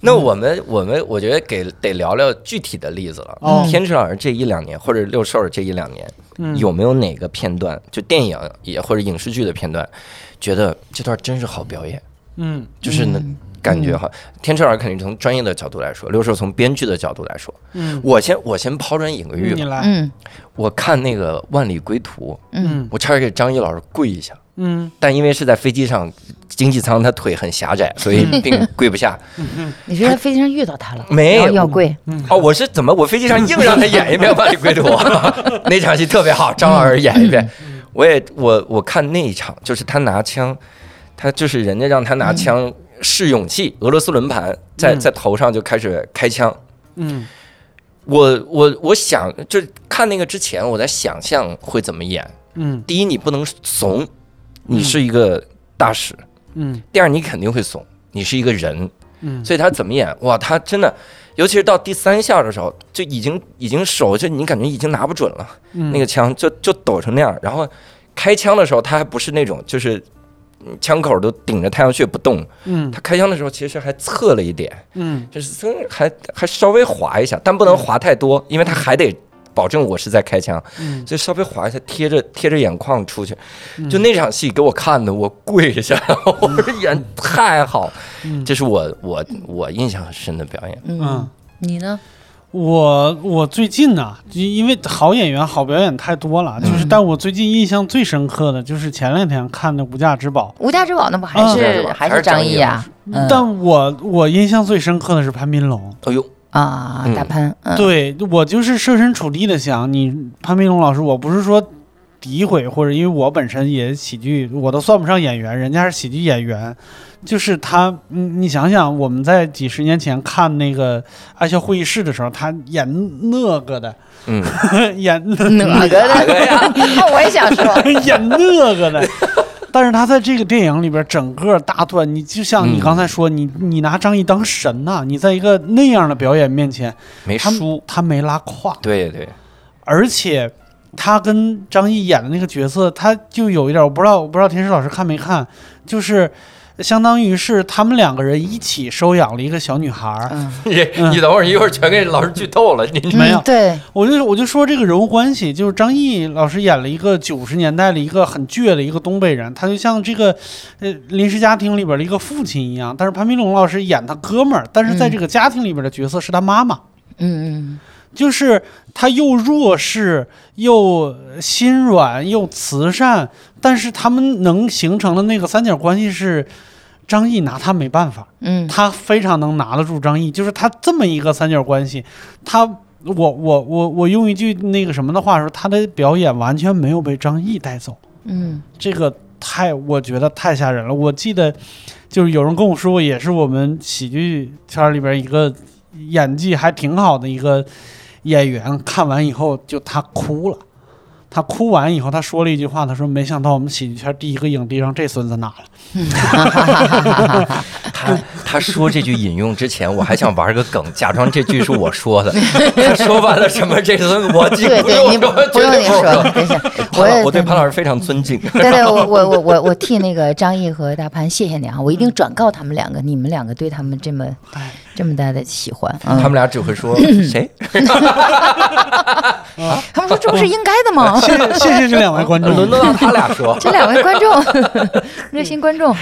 那我们我们我觉得给得聊聊具体的例子了。哦天池老师这一两年，或者六兽这一两年，嗯有没有哪个片段，就电影也或者影视剧的片段，觉得这段真是好表演？嗯就是那感觉哈，天车老师肯定从专业的角度来说，刘硕从编剧的角度来说，嗯，我先我先抛砖引个玉吧。你来。嗯我看那个《万里归途》，嗯我差点给张译老师跪一下，嗯但因为是在飞机上，经济舱他腿很狭窄，所以并跪不下。你是在飞机上遇到他了？没有要跪，哦，我是怎么？我飞机上硬让他演一遍《万里归途》，[laughs] 那场戏特别好，张老师演一遍。我也我我看那一场，就是他拿枪，他就是人家让他拿枪试勇气，俄罗斯轮盘在嗯在头上就开始开枪。嗯我我我想，就看那个之前，我在想象会怎么演。嗯第一，你不能怂，你是一个大使；嗯第二，你肯定会怂，你是一个人。嗯所以他怎么演？哇，他真的，尤其是到第三下的时候，就已经已经手就你感觉已经拿不准了，嗯，那个枪就就抖成那样。然后开枪的时候，他还不是那种就是嗯枪口都顶着太阳穴不动，嗯。他开枪的时候其实还侧了一点，嗯。就是噌还还稍微滑一下，但不能滑太多，因为他还得。保证我是在开枪，嗯。所以稍微滑一下，贴着贴着眼眶出去，嗯。就那场戏给我看的，我跪下，[laughs] 我说演太好，嗯。这是我我我印象很深的表演。嗯。嗯，，你呢？我我最近呢、就因为好演员、好表演太多了，就是嗯但我最近印象最深刻的就是前两天看的《无价之宝无价之宝那不还嗯是、还还是张译啊？》嗯。但我我印象最深刻的是潘斌龙。哎呦，啊，嗯。大潘，嗯，对我就是设身处地的想，你潘斌龙老师，我不是说诋毁或者因为我本身也喜剧，我都算不上演员，人家是喜剧演员。就是他，你你想想，我们在几十年前看那个《爱笑会议室》的时候，他演那个的，嗯，[laughs] 演哪个的？[laughs] [laughs] 我也想说，演那个的。但是他在这个电影里边，整个大段，你就像你嗯刚才说，你你拿张译当神呐、你在一个那样的表演面前，他没输，他没拉胯，对对，而且他跟张译演的那个角色，他就有一点，我不知道，我不知道田石老师看没看，就是相当于是他们两个人一起收养了一个小女孩儿。嗯，[laughs] 你你等会儿一会儿全给老师剧透了，你没有。嗯对，我就我就说这个人物关系，就是张译老师演了一个九十年代的一个很倔的一个东北人，他就像这个呃临时家庭里边的一个父亲一样。但是潘斌龙老师演他哥们儿，但是在这个家庭里边的角色是他妈妈，嗯嗯就是他又弱势又心软又慈善，但是他们能形成的那个三角关系是张译拿他没办法。嗯他非常能拿得住张译，就是他这么一个三角关系，他我我我我用一句那个什么的话说，他的表演完全没有被张译带走，嗯这个太我觉得太吓人了。我记得就是有人跟我说过，也是我们喜剧圈里边一个演技还挺好的一个演员，看完以后就他哭了。他哭完以后，他说了一句话，他说：“没想到我们喜剧圈第一个影帝让这孙子拿了。他 [laughs] 他说这句引用之前，我还想玩个梗，假装这句是我说的。他说完了什么？这次我记对对，不用你不用你说，说。等一下，我我对潘老师非常尊敬。对对，我我我我我替那个张译和大潘谢谢你啊！我一定转告他们两个，你们两个对他们这么哎这么大的喜欢，他嗯，们俩只会说 [laughs] 谁？[laughs] 他们说这不是应该的吗？[laughs] 谢谢谢谢这两位观众。轮得到他俩说。这两位观众，热心观众，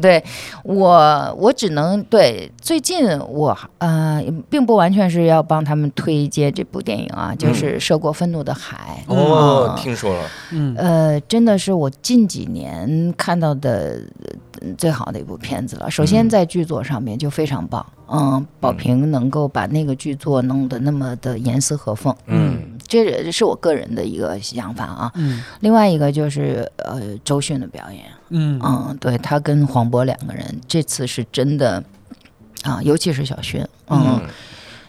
对我，我只能对最近我呃，并不完全是要帮他们推荐这部电影啊，就是《涉过愤怒的海》哦，嗯听说了，嗯呃，真的是我近几年看到的呃最好的一部片子了。首先嗯在剧作上面就非常棒，嗯，宝嗯平能够把那个剧作弄得那么的严丝合缝，嗯，这是我个人的一个想法啊。嗯。另外一个就是呃周迅的表演，嗯。嗯，对他跟黄渤两个人这次是真的啊，尤其是小迅，嗯。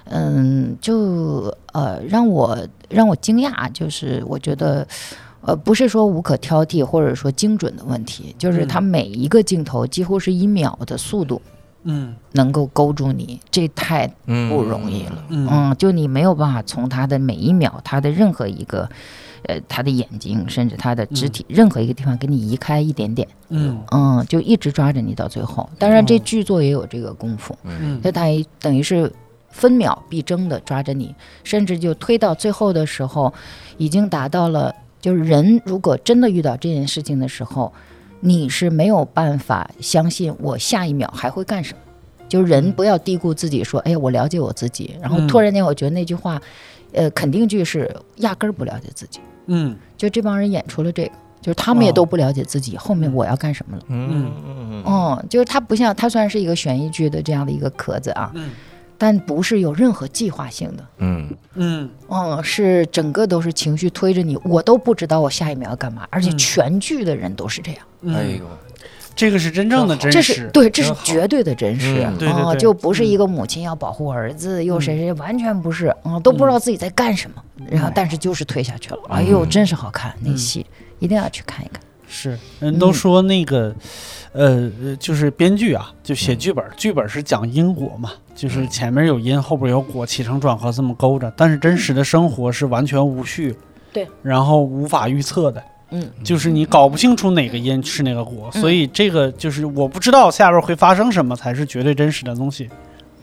嗯，就呃让我让我惊讶，就是我觉得。呃，不是说无可挑剔，或者说精准的问题，就是它每一个镜头几乎是一秒的速度嗯。能够勾住你，这太嗯。不容易了。嗯。嗯，就你没有办法从他的每一秒，他的任何一个，呃，他的眼睛，甚至他的肢体，任何一个地方给你移开一点点，嗯。嗯，就一直抓着你到最后。当然，这剧作也有这个功夫，嗯。就他等于是分秒必争的抓着你，甚至就推到最后的时候，已经达到了，就是人如果真的遇到这件事情的时候，你是没有办法相信我下一秒还会干什么。就是人不要低估自己，说，哎呀，我了解我自己。然后突然间，我觉得那句话，呃，肯定句是压根儿不了解自己。嗯就这帮人演出了这个，就是他们也哦都不了解自己，后面我要干什么了。嗯嗯嗯哦，就是它不像，它虽然是一个悬疑剧的这样的一个壳子啊，嗯但不是有任何计划性的。嗯。嗯。哦，是整个都是情绪推着你，我都不知道我下一秒要干嘛，而且嗯。全剧的人都是这样，嗯，哎呦，这个是真正的真这是实，对，这是绝对的真实嗯啊，就不是一个母亲要保护儿子，又谁谁完全不是，嗯，都不知道自己在干什么，然后但是就是推下去了，哎呦，真是好看那戏，一定要去看一看。是，人都说那个，呃，呃就是编剧啊，就写剧本，剧本是讲因果嘛，就是前面有因，后边有果，起承转合这么勾着。但是真实的生活是完全无序，对，然后无法预测的，嗯，就是你搞不清楚哪个因是哪个果，嗯。所以这个就是我不知道下边会发生什么才是绝对真实的东西。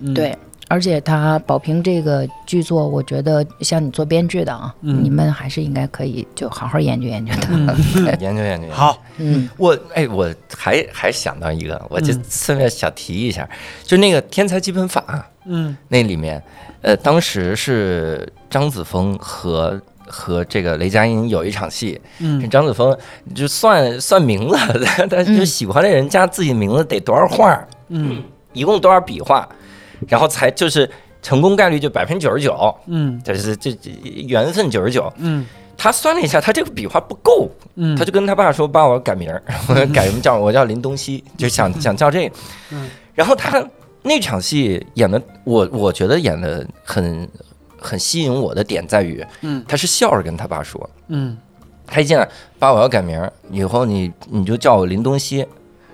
嗯，对，而且他宝平这个剧作，我觉得像你做编剧的啊，嗯。你们还是应该可以就好好研究研究它。研究 [laughs] 研究。，好，嗯。我哎，我还还想到一个，我就嗯。顺便小提一下，就那个《天才基本法》嗯。那里面，呃，当时是张子枫和和这个雷佳音有一场戏，嗯。张子枫就算算名字，[laughs] 他他就喜欢的人加自己名字得多少画，嗯。一共多少笔画，然后才就是成功概率就百分之九十九，嗯这是这这缘分九十九。嗯他算了一下，他这个笔画不够，嗯，他就跟他爸说：“爸，我要改名儿，我要改什么叫我叫林东西，就想想叫这个。嗯”然后他那场戏演的，我我觉得演的很很吸引我的点在于，嗯他是笑着跟他爸说，嗯他一进来，爸，我要改名儿，以后你你就叫我林东熙。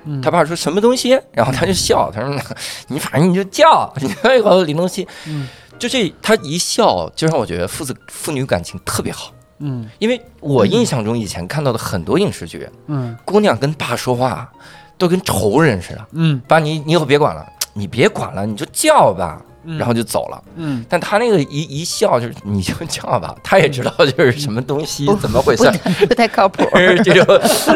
嗯他爸说什么东西？然后他就笑，他说：“你反正你就叫，[laughs] 你以后林东熙。”嗯就这他一笑，就让我觉得父子父女感情特别好。嗯因为我印象中以前看到的很多影视剧，嗯姑娘跟爸说话都跟仇人似的。嗯爸，你你以后别管了，[tsk] 你别管了，你就叫吧，嗯，然后就走了。嗯。但他那个一一笑就是你就叫吧，他也知道就是什么东西怎么回事？不。太靠谱。[laughs] 这就，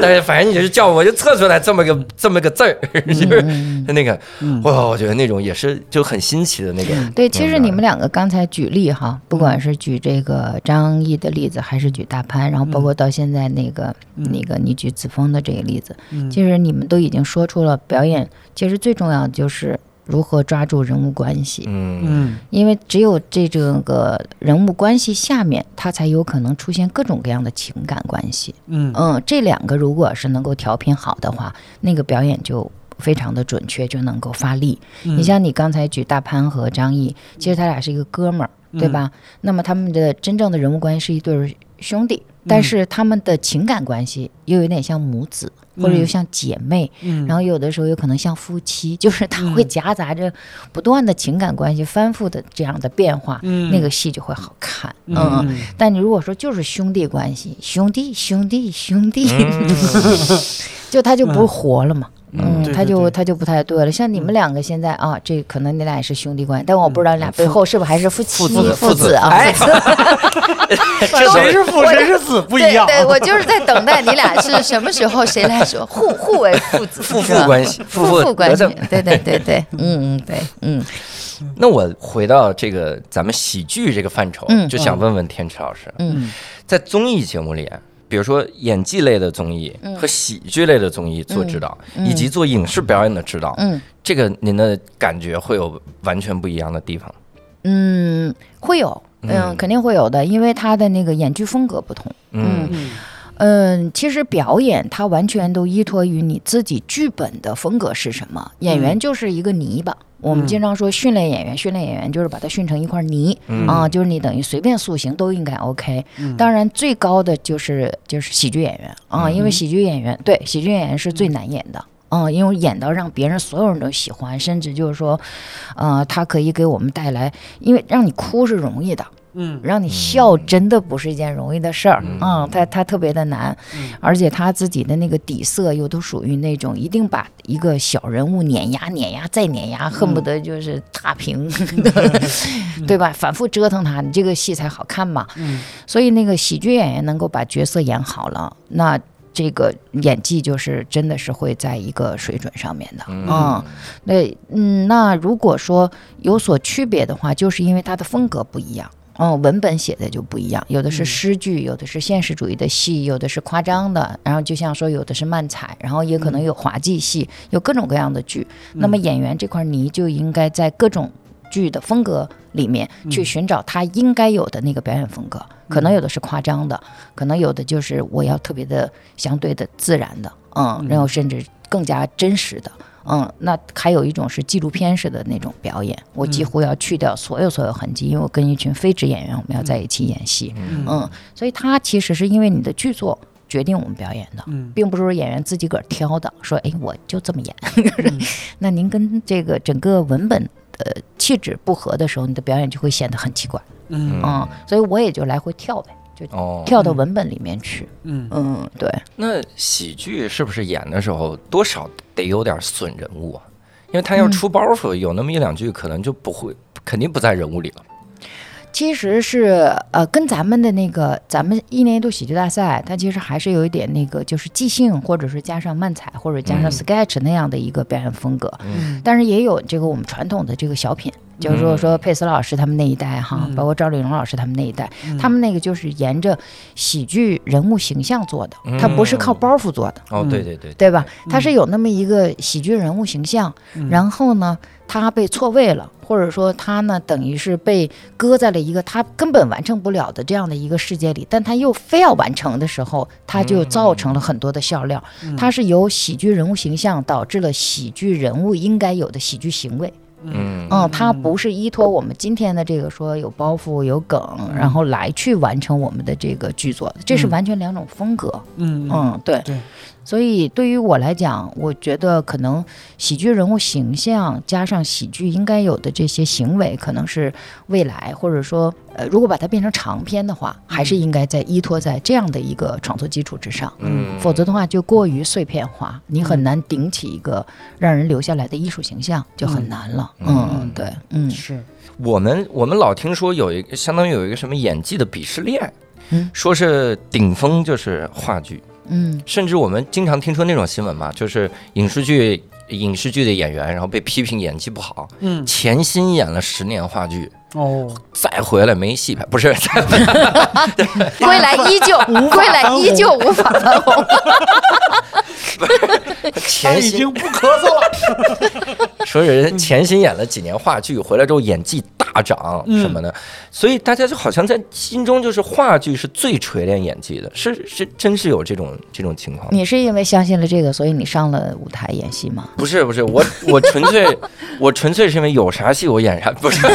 但是反正你就是叫我就测出来这么个这么个字儿，[laughs] 就是嗯那个嗯。哇，我觉得那种也是就很新奇的那个。对，其实嗯你们两个刚才举例哈，不管是举这个张译的例子，还是举大潘，然后包括到现在那个、那个你举子枫的这个例子，嗯。其实你们都已经说出了表演，其实最重要的就是如何抓住人物关系，嗯。嗯因为只有这整个人物关系下面，它才有可能出现各种各样的情感关系。嗯。嗯，这两个如果是能够调频好的话，那个表演就非常的准确，就能够发力。嗯，你像你刚才举大潘和张译，其实他俩是一个哥们儿，对吧？那么他们的真正的人物关系是一对儿兄弟，但是他们的情感关系又有点像母子，或者又像姐妹，嗯，然后有的时候有可能像夫妻，就是它会夹杂着不断的情感关系翻复的这样的变化，嗯。那个戏就会好看。嗯，嗯但你如果说就是兄弟关系，兄弟兄弟兄弟，嗯。[laughs] 就他就不活了嘛。嗯，他就他就不太对了。像你们两个现在啊，这可能你俩也是兄弟关系，但我不知道你俩背后是不是还是夫妻父子父子啊？[laughs] 哎 [laughs] [laughs] 这谁是父谁是子不一样。对对，我就是在等待你俩是什么时候谁来说互互为父子，夫是吧妇关系，夫妇妇关系对对对对，嗯嗯对，嗯那我回到这个咱们喜剧这个范畴，嗯就想问问天池老师，嗯在综艺节目里，比如说演技类的综艺嗯。和喜剧类的综艺做指导，嗯。以及做影视表演的指导，嗯。这个您的感觉会有完全不一样的地方？嗯，会有嗯，肯定会有的，因为他的那个演剧风格不同。嗯。嗯嗯，其实表演它完全都依托于你自己剧本的风格是什么。演员就是一个泥巴，我们经常说训练演员，训练演员就是把它训成一块泥嗯啊，就是你等于随便塑形都应该 OK。当然，最高的就是就是喜剧演员啊，因为喜剧演员对喜剧演员是最难演的。嗯，因为演到让别人所有人都喜欢，甚至就是说，呃，他可以给我们带来，因为让你哭是容易的，嗯让你笑真的不是一件容易的事儿啊，他他特别的难，而且他自己的那个底色又都属于那种一定把一个小人物碾压、碾压再碾压，恨不得就是踏平，[laughs] 对吧？反复折腾他，你这个戏才好看嘛。所以那个喜剧演员能够把角色演好了，那。这个演技就是真的是会在一个水准上面的，嗯，那嗯，那如果说有所区别的话，就是因为他的风格不一样。嗯，文本写的就不一样，有的是诗句，有的是现实主义的戏，有的是夸张的，然后就像说有的是漫彩，然后也可能有滑稽戏，有各种各样的剧。那么演员这块泥就应该在各种剧的风格里面去寻找他应该有的那个表演风格，可能有的是夸张的，可能有的就是我要特别的相对的自然的，嗯，然后甚至更加真实的。嗯，那还有一种是纪录片式的那种表演，我几乎要去掉所有所有痕迹，因为我跟一群非职演员，我们要在一起演戏。嗯，所以它其实是因为你的剧作决定我们表演的，并不是说演员自己个儿挑的，说哎我就这么演。[laughs] 那您跟这个整个文本的气质不合的时候，你的表演就会显得很奇怪。嗯嗯，所以我也就来回跳呗，就哦，跳到文本里面去。嗯嗯，对。那喜剧是不是演的时候多少得有点损人物啊？因为他要出包袱，有那么一两句可能就不会，肯定不在人物里了。其实是呃，跟咱们的那个咱们一年一度喜剧大赛，它其实还是有一点那个就是即兴，或者是加上漫才，或者加上 sketch 那样的一个表演风格。嗯。但是也有这个我们传统的这个小品，就是说说佩斯老师他们那一代哈，包括赵丽蓉老师他们那一代，他们那个就是沿着喜剧人物形象做的，他不是靠包袱做的。哦，对对对，对吧？他是有那么一个喜剧人物形象，然后呢，他被错位了，或者说他呢，等于是被搁在了一个他根本完成不了的这样的一个世界里，但他又非要完成的时候，他就造成了很多的笑料。他是由喜剧人物形象导致了喜剧人物应该有的喜剧行为。嗯嗯，它不是依托我们今天的这个说有包袱、有梗，然后来去完成我们的这个剧作，这是完全两种风格。嗯嗯，对对。所以对于我来讲，我觉得可能喜剧人物形象加上喜剧应该有的这些行为，可能是未来或者说呃，如果把它变成长篇的话，还是应该在依托在这样的一个创作基础之上。嗯。否则的话就过于碎片化，你很难顶起一个让人留下来的艺术形象，就很难了。嗯，对，嗯是。我们我们老听说有一个相当于有一个什么演技的鄙视链，嗯。说是顶峰就是话剧，嗯。甚至我们经常听说那种新闻嘛，就是影视剧影视剧的演员，然后被批评演技不好，嗯。潜心演了十年话剧，哦，再回来没戏拍，不是 [laughs] 再归来依旧，归来依旧无法翻红。他潜心已经不咳嗽了。说人潜心演了几年话剧，回来之后演技大涨什么的，所以大家就好像在心中就是话剧是最锤炼演技的，是是真是有这种这种情况。你是因为相信了这个，所以你上了舞台演戏吗？不是不是，我我纯粹 [laughs] 我纯粹是因为有啥戏我演啥，不是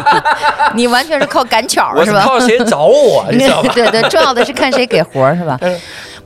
[laughs] 你完全是靠赶巧是吧？靠谁找我，你知道吧？[laughs] 对对，重要的是看谁给活是吧嗯？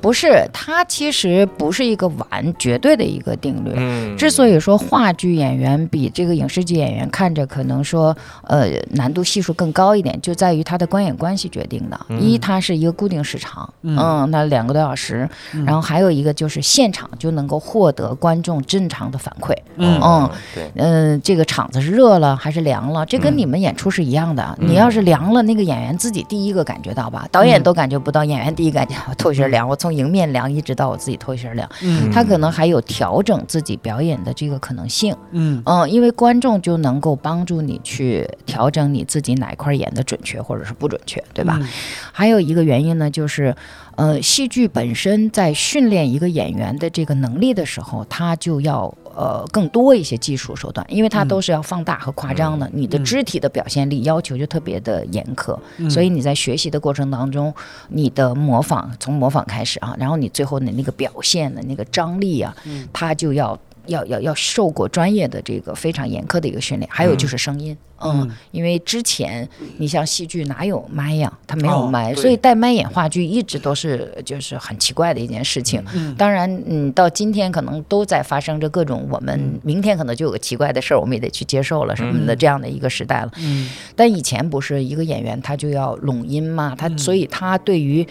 不是，它其实不是一个完绝对的一个定律。嗯，之所以说话剧演员比这个影视剧演员看着可能说呃难度系数更高一点，就在于它的观演关系决定的。一，它是一个固定时长，嗯，那两个多小时，然后还有一个就是现场就能够获得观众正常的反馈。嗯嗯，对，嗯，这个场子是热了还是凉了？这跟你们演出是一样的。你要是凉了，那个演员自己第一个感觉到吧，导演都感觉不到，演员第一感觉我头一身凉，我从迎面凉一直到我自己头一身凉。嗯他可能还有调整自己表演的这个可能性。嗯嗯，因为观众就能够帮助你去调整你自己哪一块演的准确或者是不准确，对吧？嗯还有一个原因呢，就是，呃，戏剧本身在训练一个演员的这个能力的时候，他就要呃更多一些技术手段，因为它都是要放大和夸张的，你的肢体的表现力要求就特别的严苛，所以你在学习的过程当中，你的模仿从模仿开始啊，然后你最后的那个表现的那个张力啊，它就要。要要要受过专业的这个非常严苛的一个训练，还有就是声音，嗯，因为之前你像戏剧哪有麦呀，他没有哦麦，对所以带麦演话剧一直都是就是很奇怪的一件事情。当然，嗯，到今天可能都在发生着各种我们明天可能就有个奇怪的事儿，我们也得去接受了什么的这样的一个时代了。嗯但以前不是一个演员他就要拢音嘛，他所以他对于。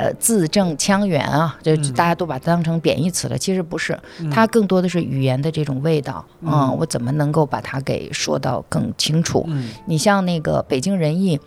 呃，字正腔圆啊，就大家都把它当成贬义词了。其实不是，它更多的是语言的这种味道啊、我怎么能够把它给说到更清楚？嗯你像那个北京人艺，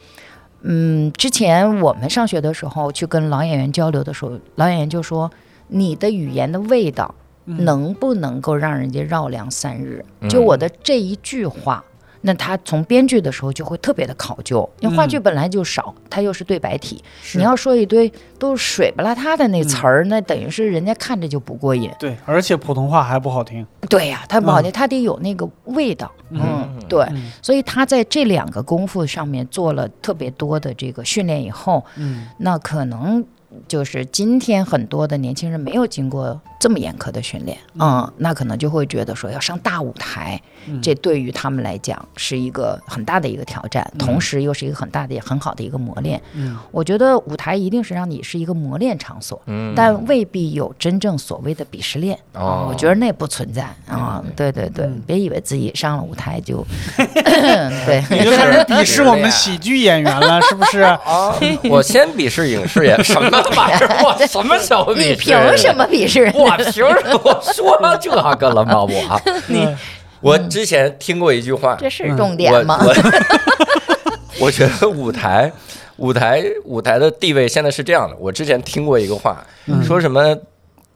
嗯，之前我们上学的时候去跟老演员交流的时候，老演员就说，你的语言的味道能不能够让人家绕梁三日？就我的这一句话。那他从编剧的时候就会特别的考究，因为话剧本来就少，它又是对白体，你要说一堆都是水不拉塌的那词儿，那等于是人家看着就不过瘾。对，而且普通话还不好听。对呀、他不好听，他得有那个味道。嗯，对，所以他在这两个功夫上面做了特别多的这个训练以后，嗯。那可能就是今天很多的年轻人没有经过这么严苛的训练，嗯，那可能就会觉得说要上大舞台，这对于他们来讲是一个很大的一个挑战，同时又是一个很大的、很好的一个磨练。嗯我觉得舞台一定是让你是一个磨练场所，但未必有真正所谓的鄙视链。哦我觉得那不存在啊。对对对，别以为自己上了舞台就 [laughs] 对。你就开始 [laughs] 鄙视我们喜剧演员了，是不是？[laughs] 啊，我先鄙视影视演什么玩意儿？我什么小鄙视？你凭什？么鄙视人？我凭什么？我说这个了吗？我 [laughs] 你我之前听过一句话，这是重我点吗？我 [laughs] 我觉得舞台舞台舞台的地位现在是这样的。我之前听过一个话，说什么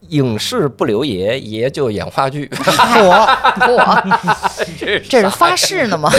影视不留爷，爷就演话剧。我我 [laughs] 这这是发誓呢吗？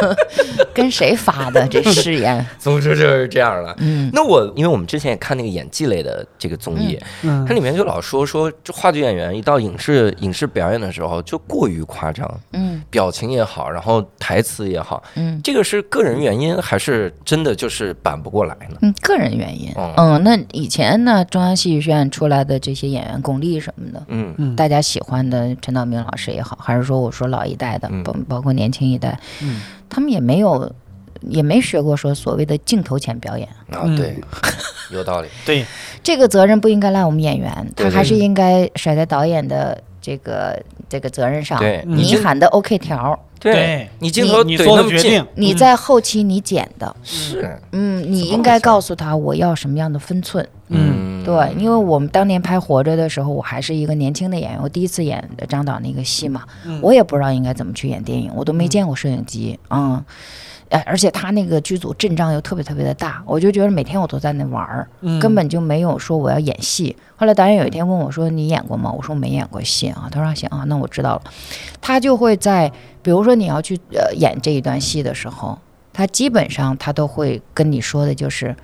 [laughs] 跟谁发的这誓言？总之就是这样了。嗯那我因为我们之前也看那个演技类的这个综艺，嗯它里面就老说说这话剧演员一到影视影视表演的时候就过于夸张，嗯表情也好，然后台词也好，嗯这个是个人原因还是真的就是板不过来呢？嗯，个人原因。哦嗯，那以前呢，中央戏剧学院出来的这些演员，巩俐什么的，嗯。嗯。大家喜欢的陈道明老师也好，还是说我说老一代的，嗯。包包括年轻一代，嗯。他们也没有也没学过说所谓的镜头前表演。啊，嗯。对，有道理。对，这个责任不应该赖我们演员，他还是应该甩在导演的这个这个责任上。对你喊的 OK 条，对你镜头你做怼那么近的决定，你在后期你剪的，是，嗯，你应该告诉他我要什么样的分寸。嗯。对，因为我们当年拍《活着》的时候，我还是一个年轻的演员，我第一次演张导那个戏嘛，嗯。我也不知道应该怎么去演电影，我都没见过摄影机，嗯。呃而且他那个剧组阵仗又特别特别的大，我就觉得每天我都在那玩儿，嗯根本就没有说我要演戏。后来导演有一天问我说：“你演过吗？”我说：“没演过戏啊。”他说：“行啊，那我知道了。”他就会在，比如说你要去呃演这一段戏的时候，他基本上他都会跟你说的就是，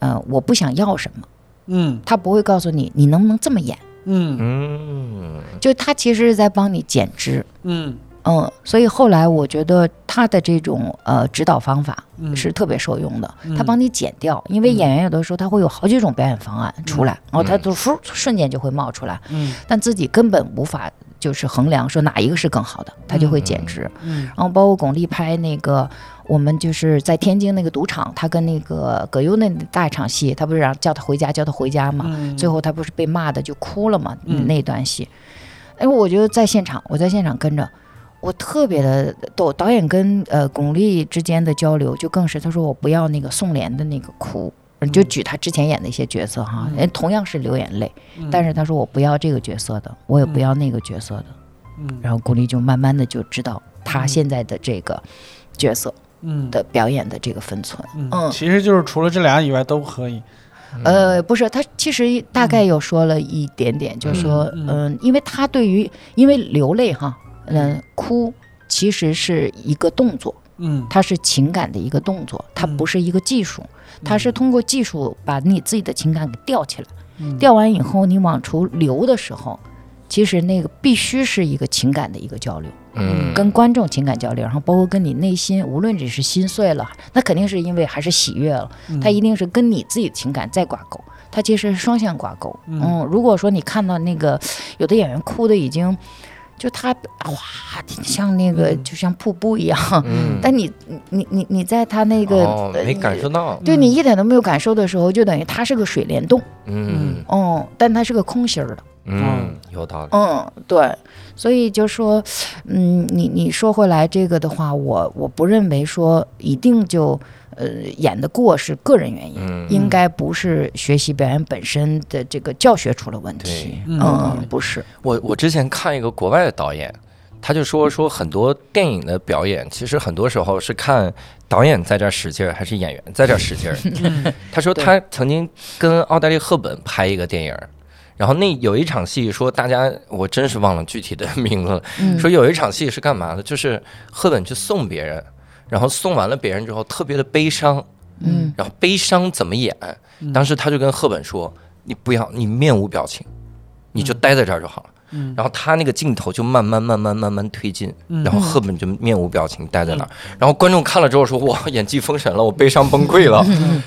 呃，我不想要什么。嗯他不会告诉你你能不能这么演，嗯嗯，就他其实是在帮你减脂。嗯嗯，所以后来我觉得他的这种呃指导方法嗯。是特别受用的，嗯。他帮你剪掉，因为演员有的时候他会有好几种表演方案出来，然后他都嗖瞬间就会冒出来，嗯。但自己根本无法就是衡量说哪一个是更好的，他就会减脂。嗯然后包括巩俐拍那个，我们就是在天津那个赌场，他跟那个葛优那大场戏，他不是让叫他回家，叫他回家嘛，嗯。最后他不是被骂的就哭了嘛，嗯。那段戏，哎，我就在现场，我在现场跟着。我特别的逗，导演跟呃巩俐之间的交流就更是，他说我不要那个宋濂的那个哭，就举他之前演的一些角色哈，人同样是流眼泪，嗯。但是他说我不要这个角色的，我也不要那个角色的，嗯。然后巩俐就慢慢的就知道他现在的这个角色嗯。的表演的这个分寸。嗯，嗯。其实就是除了这俩以外都可以。呃，不是，他其实大概有说了一点点，就是说，嗯。嗯、因为他对于因为流泪哈，嗯、哭其实是一个动作，嗯。它是情感的一个动作，它嗯。不是一个技术，它是通过技术把你自己的情感给吊起来，嗯。吊完以后你往出流的时候，其实那个必须是一个情感的一个交流，嗯，跟观众情感交流，然后包括跟你内心，无论只是心碎了，那肯定是因为还是喜悦了，它一定是跟你自己的情感再挂钩，它其实是双向挂钩。嗯，如果说你看到那个有的演员哭的已经。就它哇，像那个就像瀑布一样，嗯。[laughs] 但你你你你在它那个、哦，没感受到，对你一点都没有感受的时候，就等于它是个水帘洞，嗯。哦、但它是个空心儿的，嗯，有道理，嗯，对，所以就说，嗯，你你说回来这个的话，我我不认为说一定就呃演得过是个人原因，嗯应该不是学习表演本身的这个教学出了问题，嗯嗯，不是，我我之前看一个国外的导演，他就说说很多电影的表演，其实很多时候是看导演在这儿使劲儿，还是演员在这儿使劲儿。[laughs] 他说他曾经跟奥黛丽·赫本拍一个电影儿。然后那有一场戏，说大家我真是忘了具体的名字了。嗯说有一场戏是干嘛的？就是赫本去送别人，然后送完了别人之后特别的悲伤，嗯。然后悲伤怎么演？当时他就跟赫本说：“你不要，你面无表情，你就待在这儿就好了。”嗯。然后他那个镜头就慢慢慢慢慢慢推进，嗯。然后赫本就面无表情待在那儿，然后观众看了之后说：“哇，演技封神了，我悲伤崩溃了。”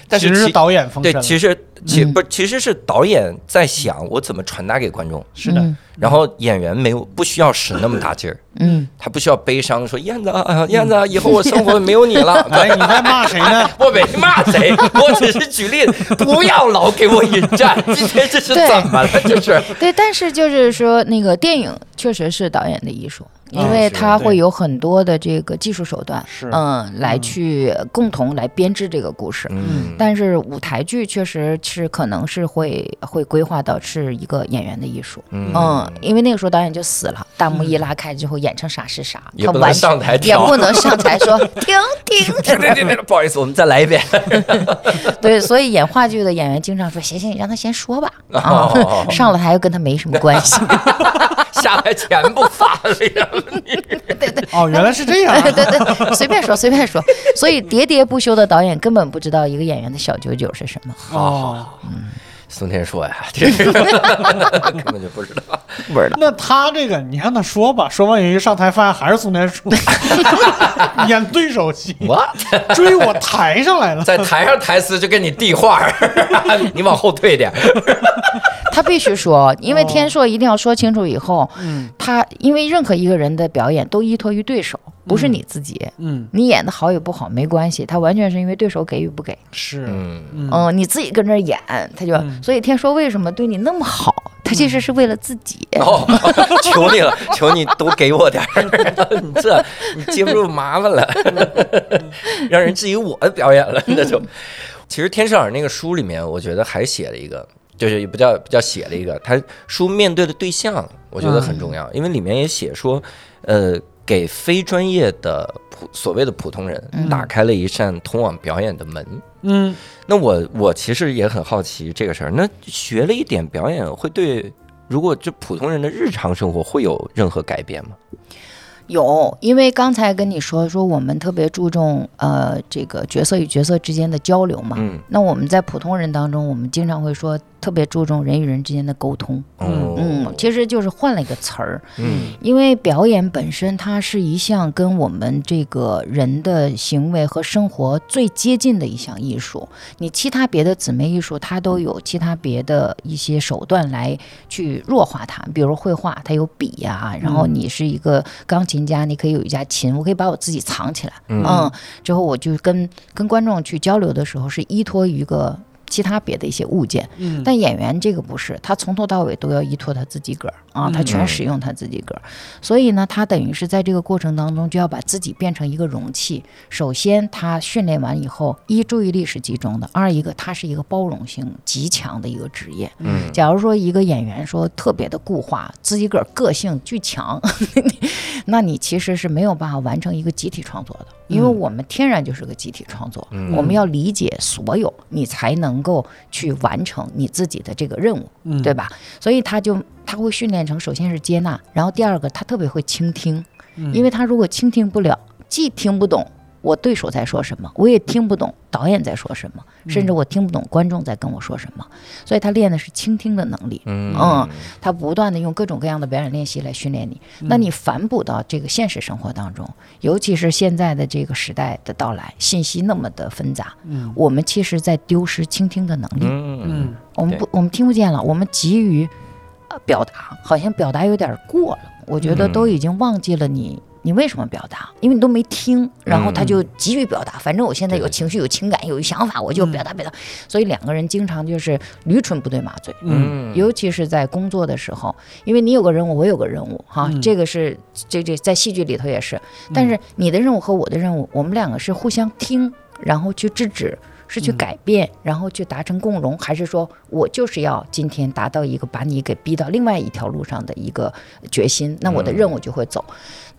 但是其其实是导演封对神，了，其实其嗯不其实是导演在想我怎么传达给观众，是的，嗯然后演员没有不需要使那么大劲儿，嗯，他不需要悲伤说燕子啊燕子啊，以后我生活没有你了。[laughs] 哎，你在骂谁呢？[laughs] 我没骂谁，我只是举例，不要老给我引战。今天这是怎么了？这是对，但是就是说，那个电影确实是导演的艺术，因为是它会有很多的这个技术手段，是嗯，来去共同来编织这个故事。嗯但是舞台剧确实是可能是会会规划到是一个演员的艺术，嗯嗯，因为那个时候导演就死了，大幕一拉开之后演成啥是啥，也不能他完上台也不能 [laughs] 上台说 [laughs] 停停，对对对对，不好意思，我们再来一遍。[laughs] 对，所以演话剧的演员经常说行行，你让他先说吧，啊哦，上了台又跟他没什么关系，下来钱不发了呀？哦，原来是这样啊，[laughs] 对对对，随便说随便说，所以喋喋不休的导演根本不知道一个演员的小九九是什么。哦，宋天硕呀，[laughs] 这个根本就不知道。不知道。那他这个你让他说吧，说完一上台发现还是宋天硕 [laughs] 演对手戏，我追我台上来了，在台上台词就跟你递话儿，[laughs] 你往后退点。他必须说，因为天硕一定要说清楚以后，嗯他因为任何一个人的表演都依托于对手，不是你自己。嗯，你演的好与不好没关系，他完全是因为对手给与不给。是，嗯，嗯嗯，你自己跟这儿演，他就、嗯所以天说为什么对你那么好？他其实是为了自己。哦，[laughs] 求你了，求你多给我点儿，你 [laughs] 这你接不住麻烦了，[laughs] 让人质疑我的表演了，那就。其实天使儿那个书里面，我觉得还写了一个，就是也不叫不叫写了一个，他书面对的对象，我觉得很重要，因为里面也写说，呃，给非专业的普所谓的普通人嗯打开了一扇通往表演的门。嗯，那我我其实也很好奇这个事儿。那学了一点表演，会对如果就普通人的日常生活会有任何改变吗？有，因为刚才跟你说说，我们特别注重呃这个角色与角色之间的交流嘛。嗯，那我们在普通人当中，我们经常会说特别注重人与人之间的沟通。嗯嗯，其实就是换了一个词儿，嗯因为表演本身它是一项跟我们这个人的行为和生活最接近的一项艺术。你其他别的姊妹艺术，它都有其他别的一些手段来去弱化它，比如绘画，它有笔呀、然后你是一个钢琴家，你可以有一架琴，我可以把我自己藏起来，嗯嗯，之后我就跟跟观众去交流的时候，是依托于一个。其他别的一些物件，嗯。但演员这个不是，他从头到尾都要依托他自己个儿啊，他全使用他自己个儿，所以呢，他等于是在这个过程当中就要把自己变成一个容器。首先，他训练完以后，一注意力是集中的，二一个他是一个包容性极强的一个职业。嗯。假如说一个演员说特别的固化，自己个儿个性巨强，[laughs] 那你其实是没有办法完成一个集体创作的，因为我们天然就是个集体创作，嗯我们要理解所有，你才能够去完成你自己的这个任务，嗯对吧？所以他就他会训练成，首先是接纳，然后第二个他特别会倾听，嗯因为他如果倾听不了，既听不懂。我对手在说什么，我也听不懂导演在说什么，甚至我听不懂观众在跟我说什么。所以他练的是倾听的能力。嗯嗯，他不断的用各种各样的表演练习来训练你。那你反哺到这个现实生活当中，尤其是现在的这个时代的到来，信息那么的纷杂，嗯我们其实在丢失倾听的能力。嗯嗯我们不，我们听不见了，我们急于呃表达，好像表达有点过了。我觉得嗯都已经忘记了你，你为什么表达？因为你都没听，然后他就急于表达。反正我现在有情绪、有情感、有想法，我就表达表达。所以两个人经常就是驴唇不对马嘴。嗯尤其是在工作的时候，因为你有个任务，我有个任务，哈，嗯这个是这这在戏剧里头也是。但是你的任务和我的任务，我们两个是互相听，然后去制止，是去嗯改变，然后去达成共荣，还是说我就是要今天达到一个把你给逼到另外一条路上的一个决心，那我的任务就会走。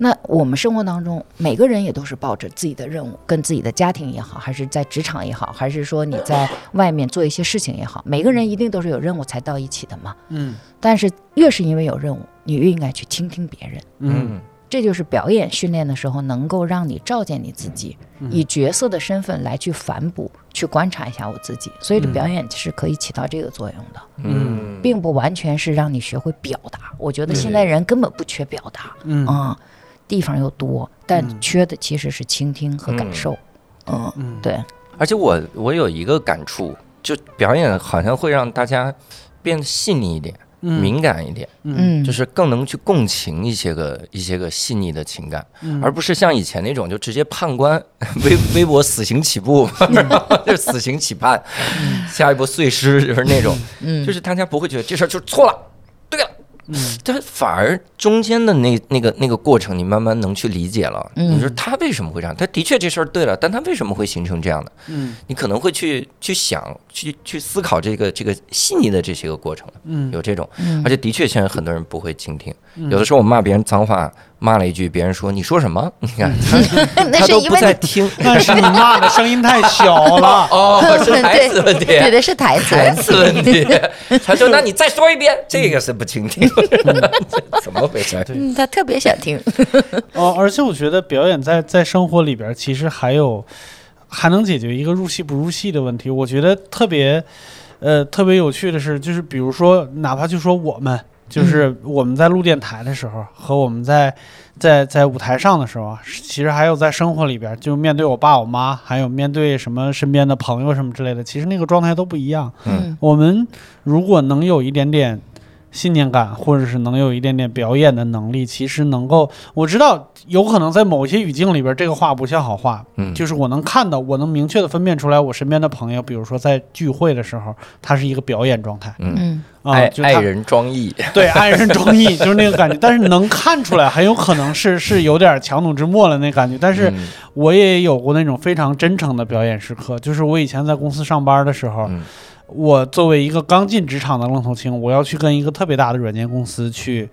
那我们生活当中每个人也都是抱着自己的任务，跟自己的家庭也好，还是在职场也好，还是说你在外面做一些事情也好，每个人一定都是有任务才到一起的嘛。嗯但是越是因为有任务，你越应该去倾听别人。嗯这就是表演训练的时候，能够让你照见你自己，以角色的身份来去反哺、去观察一下我自己。所以，这表演是可以起到这个作用的，嗯。并不完全是让你学会表达。我觉得现在人根本不缺表达嗯。啊、地方又多，但缺的其实是倾听和感受。嗯，嗯对，而且我我有一个感触，就表演好像会让大家变得细腻一点、嗯敏感一点，嗯，就是更能去共情一些个一些个细腻的情感，嗯。而不是像以前那种就直接判官 [laughs] 微微博死刑起步，[laughs] 就死刑起判，下一步碎尸就是那种，嗯。就是大家不会觉得这事儿就是错了。嗯但反而中间的那那个那个过程，你慢慢能去理解了。嗯你说他为什么会这样？他的确这事儿对了，但他为什么会形成这样的？嗯你可能会去去想，去去思考这个这个细腻的这些个过程，嗯有这种，嗯而且的确现在很多人不会倾听，嗯有的时候我骂别人脏话，骂了一句，别人说你说什么？[laughs] 你看他 [laughs] 都不是因为你在听，[laughs] 但是你骂的声音太小了。哦，是台词问题，对的是台词台词问题。他说那你再说一遍，这个是不倾听，怎么回事？嗯，他特别想听。哦，而且我觉得表演在在生活里边儿其实还有还能解决一个入戏不入戏的问题。我觉得特别呃特别有趣的是，就是比如说，哪怕就说我们。就是我们在录电台的时候，和我们在在在舞台上的时候啊，其实还有在生活里边，就面对我爸我妈，还有面对什么身边的朋友什么之类的，其实那个状态都不一样。嗯我们如果能有一点点信念感，或者是能有一点点表演的能力，其实能够，我知道有可能在某些语境里边，这个话不像好话，嗯，就是我能看到，我能明确的分辨出来，我身边的朋友，比如说在聚会的时候，他是一个表演状态。嗯，嗯。啊，爱就爱人装义，[laughs] 对爱人装意，就是那个感觉，但是能看出来，很有可能是是有点强弩之末了那感觉，但是嗯。我也有过那种非常真诚的表演时刻，就是我以前在公司上班的时候，嗯我作为一个刚进职场的愣头青，我要去跟一个特别大的软件公司去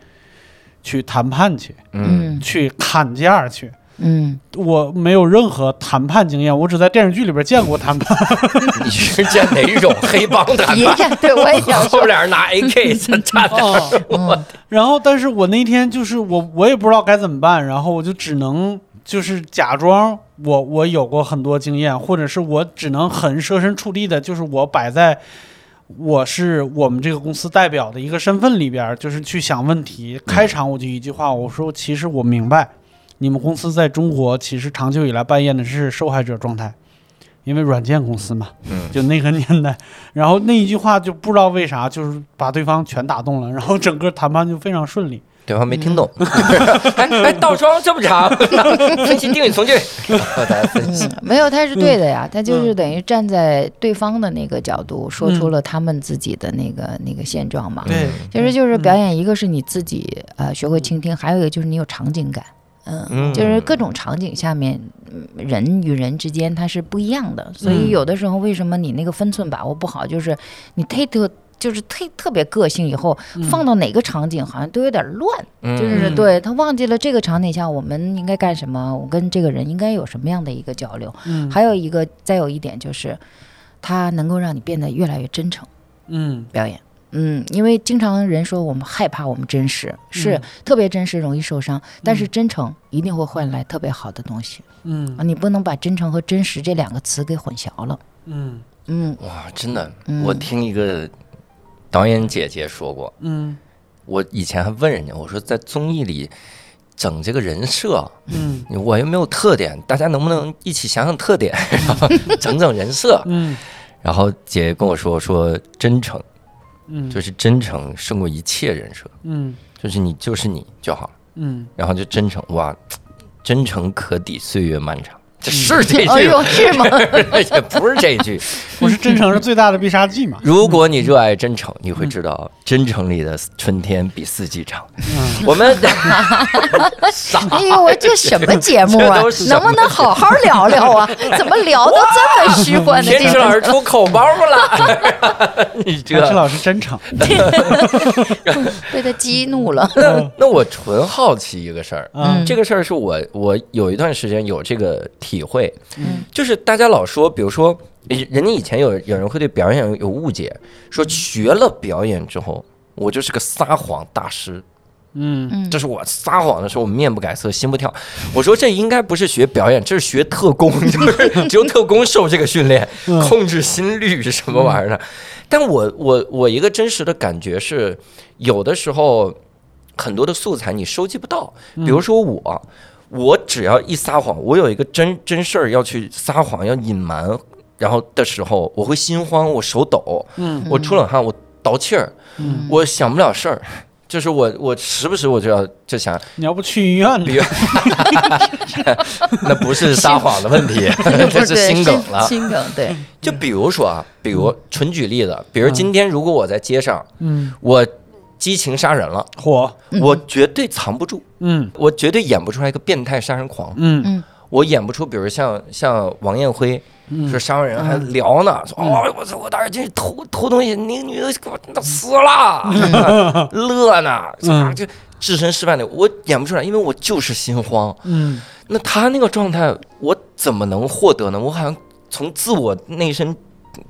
去谈判去，嗯嗯去砍价去。嗯我没有任何谈判经验，我只在电视剧里边见过谈判。[laughs] 你是见哪种黑帮谈判？对我也想后说，边人拿 AK 站站着，哦，[laughs] 然后，但是我那天就是我，我也不知道该怎么办，然后我就只能就是假装我我有过很多经验，或者是我只能很设身处地的，就是我摆在我是我们这个公司代表的一个身份里边儿，就是去想问题。开场我就一句话，我说其实我明白，你们公司在中国其实长久以来扮演的是受害者状态。因为软件公司嘛，嗯就那个年代，然后那一句话就不知道为啥，就是把对方全打动了，然后整个谈判就非常顺利。对方没听懂。[laughs] 哎哎，倒装这么长，[laughs] 分析定语从句，然后大家分析。嗯，没有，他是对的嗯呀，他就是等于站在对方的那个角度，说出了他们自己的那个那个现状嘛。对，其实就是表演，一个是你自己呃学会倾听，还有一个就是你有场景感。嗯，嗯就是各种场景下面，嗯人与人之间它是不一样的，所以嗯有的时候为什么你那个分寸把握不好，就是你忒特就是特特别个性，以后放到哪个场景好像都有点乱，嗯就是嗯对他忘记了这个场景下我们应该干什么，我跟这个人应该有什么样的一个交流。嗯还有一个，再有一点就是，它能够让你变得越来越真诚。嗯表演，嗯，因为经常人说我们害怕我们真实，是嗯特别真实容易受伤，但是真诚一定会换来特别好的东西嗯啊！你不能把真诚和真实这两个词给混淆了。嗯嗯哇，真的，嗯我听一个导演姐姐说过，嗯。我以前还问人家，我说在综艺里整这个人设，嗯。我又没有特点，大家能不能一起想想特点，然后 [laughs] 整整人设？嗯。然后姐姐跟我说说真诚，嗯，就是真诚胜过一切人设，嗯。就是你就是你就好，嗯，然后就真诚，哇，真诚可抵岁月漫长，这是这 [laughs] 句哎呦，是吗？[laughs] 也不是这句。[laughs] 不是真诚是最大的必杀技嘛？如果你热爱真诚，你会知道真诚里的春天比四季长。嗯我们哎呦，我这什么节目啊能不能好好聊聊啊？怎么聊到这么虚幻的天池老？师出口包了，你这陈池老师真诚，被他激怒了。那那我纯好奇一个事儿，嗯这个事儿是我我有一段时间有这个体会，嗯。就是大家老说，比如说，诶人家以前有有人会对表演有有误解，说学了表演之后，我就是个撒谎大师，嗯。嗯。就是我撒谎的时候，我面不改色，心不跳。我说这应该不是学表演，这是学特工，[laughs] 就是只有特工受这个训练，控制心率是什么玩意儿的？但我我我一个真实的感觉是，有的时候很多的素材你收集不到，比如说我。我只要一撒谎，我有一个真真事儿要去撒谎，要隐瞒，然后的时候，我会心慌，我手抖，嗯。我出冷汗，我倒气儿，嗯，我想不了事儿，就是我我时不时我就要就想，你要不去医院里？[laughs] 那不是撒谎的问题，[laughs] 这是心梗了。心梗对，就比如说啊，比如纯举例子，比如今天如果我在街上，嗯，我激情杀人了，火，我绝对藏不住，嗯。我绝对演不出来一个变态杀人狂，嗯。我演不出，比如像像王艳辉。说杀完人还聊呢，说哦，我操，我当时就是偷偷东西，那个女的给我死了，[laughs] 乐呢，啊，就置身事外的，我演不出来，因为我就是心慌。嗯。那他那个状态，我怎么能获得呢？我好像从自我内身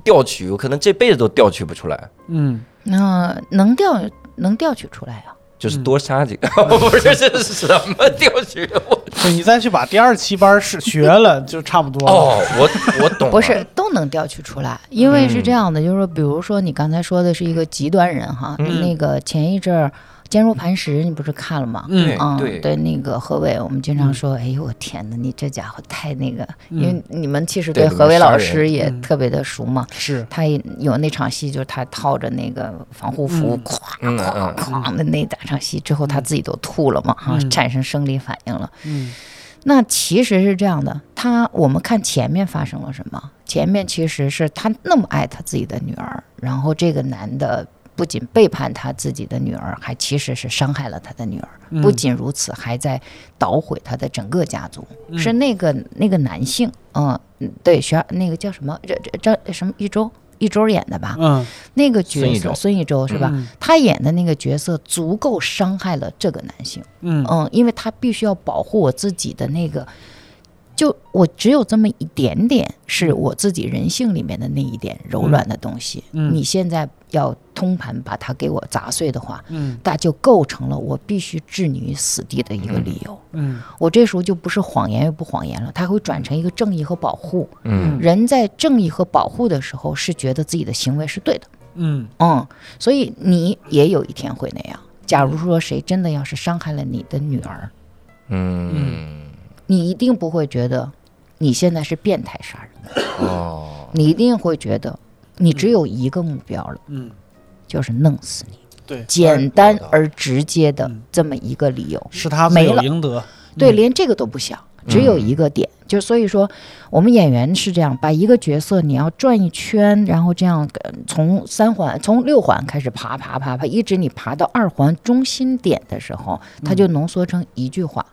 调取，我可能这辈子都调取不出来，嗯。那能调能调取出来啊。就是多杀几个。不是，这是什么调取？我对你再去把第二期班是学了，就差不多了。哦，我我懂了，不是都能调取出来，因为是这样的，就是说，比如说你刚才说的是一个极端人哈，嗯那个前一阵儿《坚如磐石》，你不是看了吗？嗯嗯，对。对，那个何伟，我们经常说，哎呦我天哪，你这家伙太那个，因为你们其实对何伟老师也嗯。特别的熟嘛。是，他也有那场戏，就是他套着那个防护服，嗯。咵嗯咵嗯咵的那两场戏之后，他自己都吐了嘛，哈，嗯产生生理反应了。嗯。那其实是这样的，他我们看前面发生了什么？前面其实是他那么爱他自己的女儿，然后这个男的不仅背叛他自己的女儿，还其实是伤害了他的女儿。嗯不仅如此，还在捣毁他的整个家族。嗯是那个那个男性，嗯，嗯对，学那个叫什么？这这张什么一周一周演的吧？嗯那个角色孙艺洲是吧？嗯他演的那个角色足够伤害了这个男性。嗯嗯，因为他必须要保护我自己的那个，就我只有这么一点点是我自己人性里面的那一点柔软的东西。嗯你现在要通盘把它给我砸碎的话，嗯。那就构成了我必须置你于死地的一个理由。嗯。我这时候就不是谎言又不谎言了，它会转成一个正义和保护。嗯。人在正义和保护的时候，是觉得自己的行为是对的。嗯。嗯，所以你也有一天会那样。假如说谁真的要是伤害了你的女儿，嗯。你一定不会觉得你现在是变态杀人，哦，你一定会觉得你只有一个目标了，嗯，就是弄死你，对，简单而直接的嗯这么一个理由。是他没了有应得。对，嗯连这个都不想，只有一个点，就所以说，我们演员是这样，把一个角色你要转一圈，然后这样呃从三环、从六环开始爬爬爬爬，一直你爬到二环中心点的时候，它就浓缩成一句话。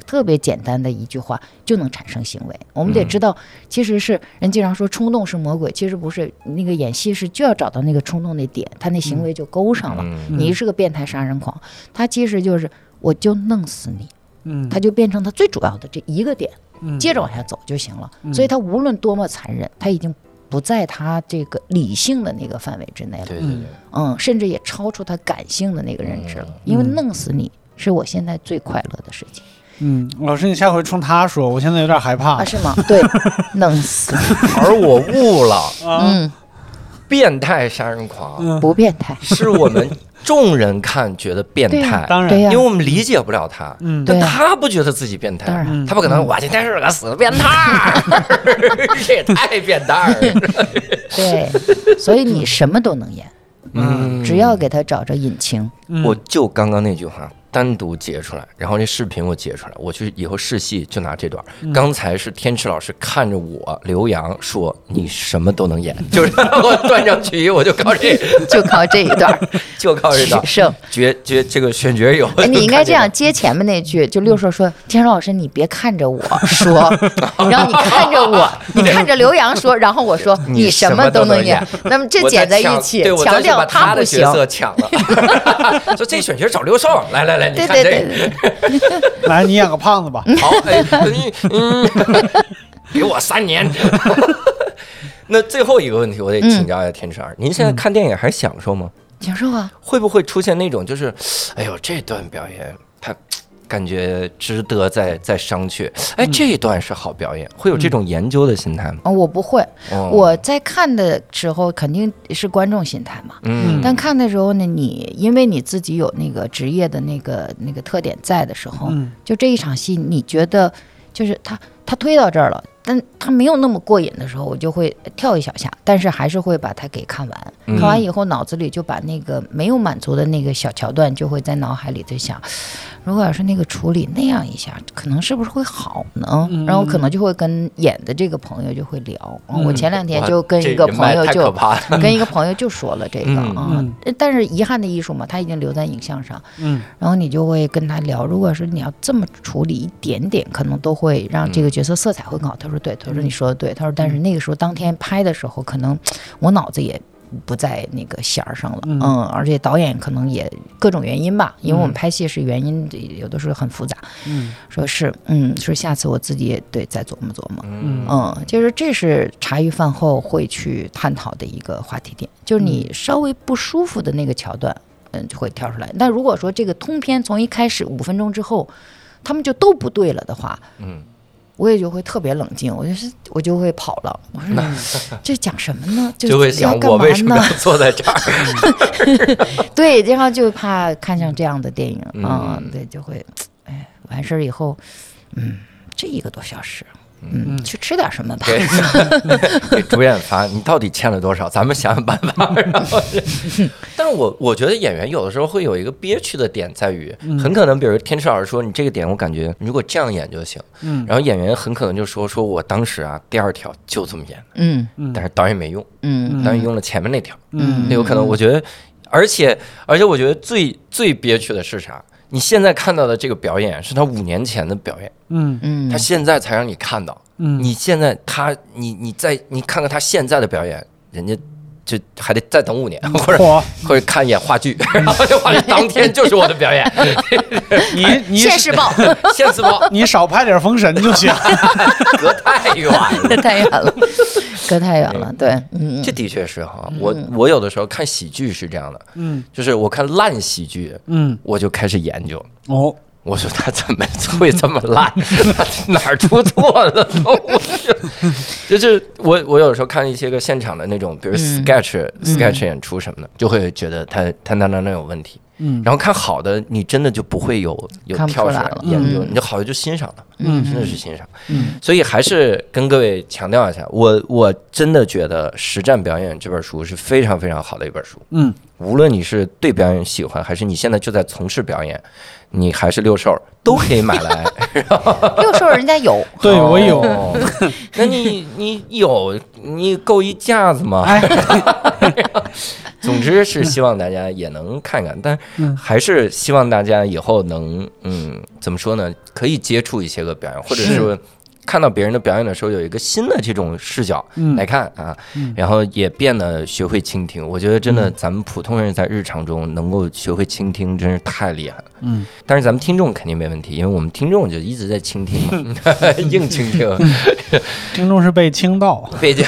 特别简单的一句话就能产生行为。我们得知道，其实是人经常说冲动是魔鬼，其实不是。那个演戏是就要找到那个冲动那点，他那行为就勾上了。嗯你是个变态杀人狂，他其实就是我就弄死你。嗯，他就变成他最主要的这一个点，嗯接着往下走就行了。所以他无论多么残忍，他已经不在他这个理性的那个范围之内了，对对对，嗯，甚至也超出他感性的那个认知了，因为弄死你是我现在最快乐的事情嗯，老师，你下回冲他说，我现在有点害怕。啊，。是吗？对，弄死，[laughs] 而我悟了，啊，嗯，变态杀人狂。嗯，不变态，是我们众人看觉得变态，当然。对，呀。因为我们理解不了他。嗯，但他不觉得自己变态，当然。嗯他不可能，我今天是个死变态，这 [laughs] [laughs] 也太变态了。对，所以你什么都能演，嗯。只要给他找着隐情，嗯。我就刚刚那句话单独截出来，然后那视频我截出来，我去以后试戏就拿这段。嗯刚才是天池老师看着我刘洋说你什么都能演，[laughs] 就是我断章取义，我就靠这，[laughs] 就靠这一段儿 [laughs] 就靠这段取胜。绝绝这个选角有。哎，你应该这样接前面那句，就六兽说：“天池老师，你别看着我说，然后你看着我，你看着刘洋说，然后我说你你什什么都能能演。那么这剪在一起强调他不行的角。色抢了，说这选角找刘少，来来来，你对看这对对个。对对，[laughs] 来，你演个胖子吧。[laughs] 好，哎，你嗯，给我三年。[laughs] 那最后一个问题，我得请教一下天池二，您现在看电影还享受吗？享受啊，会不会出现那种就是，哎呦，这段表演他感觉值得再再商榷，哎，这一段是好表演，会有这种研究的心态吗？哦我不会，哦。我在看的时候肯定是观众心态嘛。嗯。但看的时候呢，你因为你自己有那个职业的那个那个特点在的时候，嗯。就这一场戏，你觉得就是他他推到这儿了，但他没有那么过瘾的时候，我就会跳一小下，但是还是会把它给看完。嗯看完以后，脑子里就把那个没有满足的那个小桥段，就会在脑海里在想，如果要是那个处理那样一下，可能是不是会好呢？嗯然后可能就会跟演的这个朋友就会聊。嗯我前两天就跟一个朋友就。跟一个朋友就说了这个嗯啊嗯，但是遗憾的艺术嘛，它已经留在影像上，嗯然后你就会跟他聊，如果是你要这么处理一点点，可能都会让这个角色色彩会更好。他说对，他说你说的对，他说但是那个时候当天拍的时候，可能我脑子也。不在那个弦儿上了，嗯。嗯，而且导演可能也各种原因吧，因为我们嗯。拍戏是原因有的时候很复杂，嗯。说是，嗯，说下次我自己也对再琢磨琢磨，嗯。嗯，就是这是茶余饭后会去探讨的一个话题点，就是你稍微不舒服的那个桥段，嗯，就会跳出来。但如果说这个通篇从一开始五分钟之后，他们就都不对了的话，嗯，我也就会特别冷静，我就是我就会跑了。我说这讲什么呢？[laughs] 就就会要想干嘛呢我为什么要？坐在这儿？[laughs] [laughs] 对，然后就怕看上这样的电影，嗯嗯，对，就会，哎，完事儿以后，嗯，这一个多小时，嗯，去吃点什么吧。给给 [laughs] 主演发，你到底欠了多少？咱们想想办法。然后，[laughs] 但是我我觉得演员有的时候会有一个憋屈的点，在于很可能，比如天池老师说你这个点，我感觉如果这样演就行，嗯。然后演员很可能就说说我当时啊第二条就这么演，嗯。嗯但是导演没用，嗯。导演用了前面那条，嗯。那有可能我觉得，而且而且我觉得最最憋屈的是啥？你现在看到的这个表演是他五年前的表演，嗯。嗯。他现在才让你看到。嗯。你现在他你你在你看看他现在的表演，人家就还得再等五年，或者嚯，或者看一眼话剧，[laughs] 然后这话剧当天就是我的表演，你你 [laughs] 现世报。[laughs] 现世报。你少拍点封神就行。隔太远了。太远了，隔太远了。对，嗯。这的确是哈，我我有的时候看喜剧是这样的，嗯。就是我看烂喜剧，嗯。我就开始研究，哦，我说他怎么会这么烂？他 [laughs] 哪儿出错了？我就就是我我有时候看一些个现场的那种，比如嗯 sketch、sketch 演出什么的，就会觉得他他那那那有问题。嗯然后看好的，你真的就不会有有看不跳出来了研究，嗯你就好的就欣赏了，嗯真的是欣赏。嗯所以还是跟各位强调一下，我我真的觉得《实战表演》这本书是非常非常好的一本书。嗯无论你是对表演喜欢，还是你现在就在从事表演，你还是六兽，都可以买来。[laughs] 六兽人家有，[laughs] 对我有。哦那你你有你够一架子吗？哎，[laughs] [laughs] 总之是希望大家也能看看，但嗯还是希望大家以后能嗯怎么说呢？可以接触一些个表演，或者是看到别人的表演的时候，有一个新的这种视角嗯来看啊，嗯然后也变得学会倾听。我觉得真的，嗯咱们普通人在日常中能够学会倾听，真是太厉害了。嗯，但是咱们听众肯定没问题，因为我们听众就一直在倾听嘛，[laughs] 硬倾听。听众是被倾倒，被这，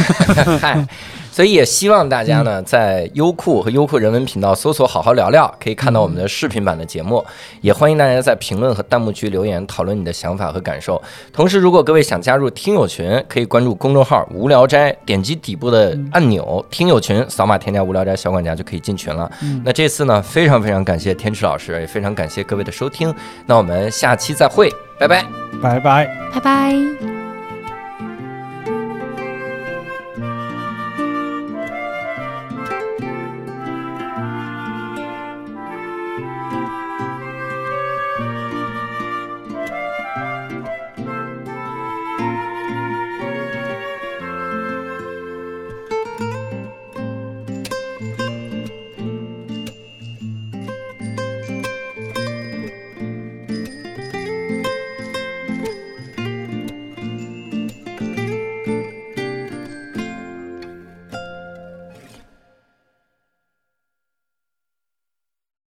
嗨，[laughs] 所以也希望大家呢，在优酷和优酷人文频道搜索“好好聊聊”，可以看到我们的视频版的节目。也欢迎大家在评论和弹幕区留言讨论你的想法和感受。同时，如果各位想加入听友群，可以关注公众号“无聊斋”，点击底部的按钮“听友群”，扫码添加“无聊斋小管家”就可以进群了。那这次呢，非常非常感谢天池老师，也非常感谢各位的收听。那我们下期再会，拜拜。拜拜。拜拜。《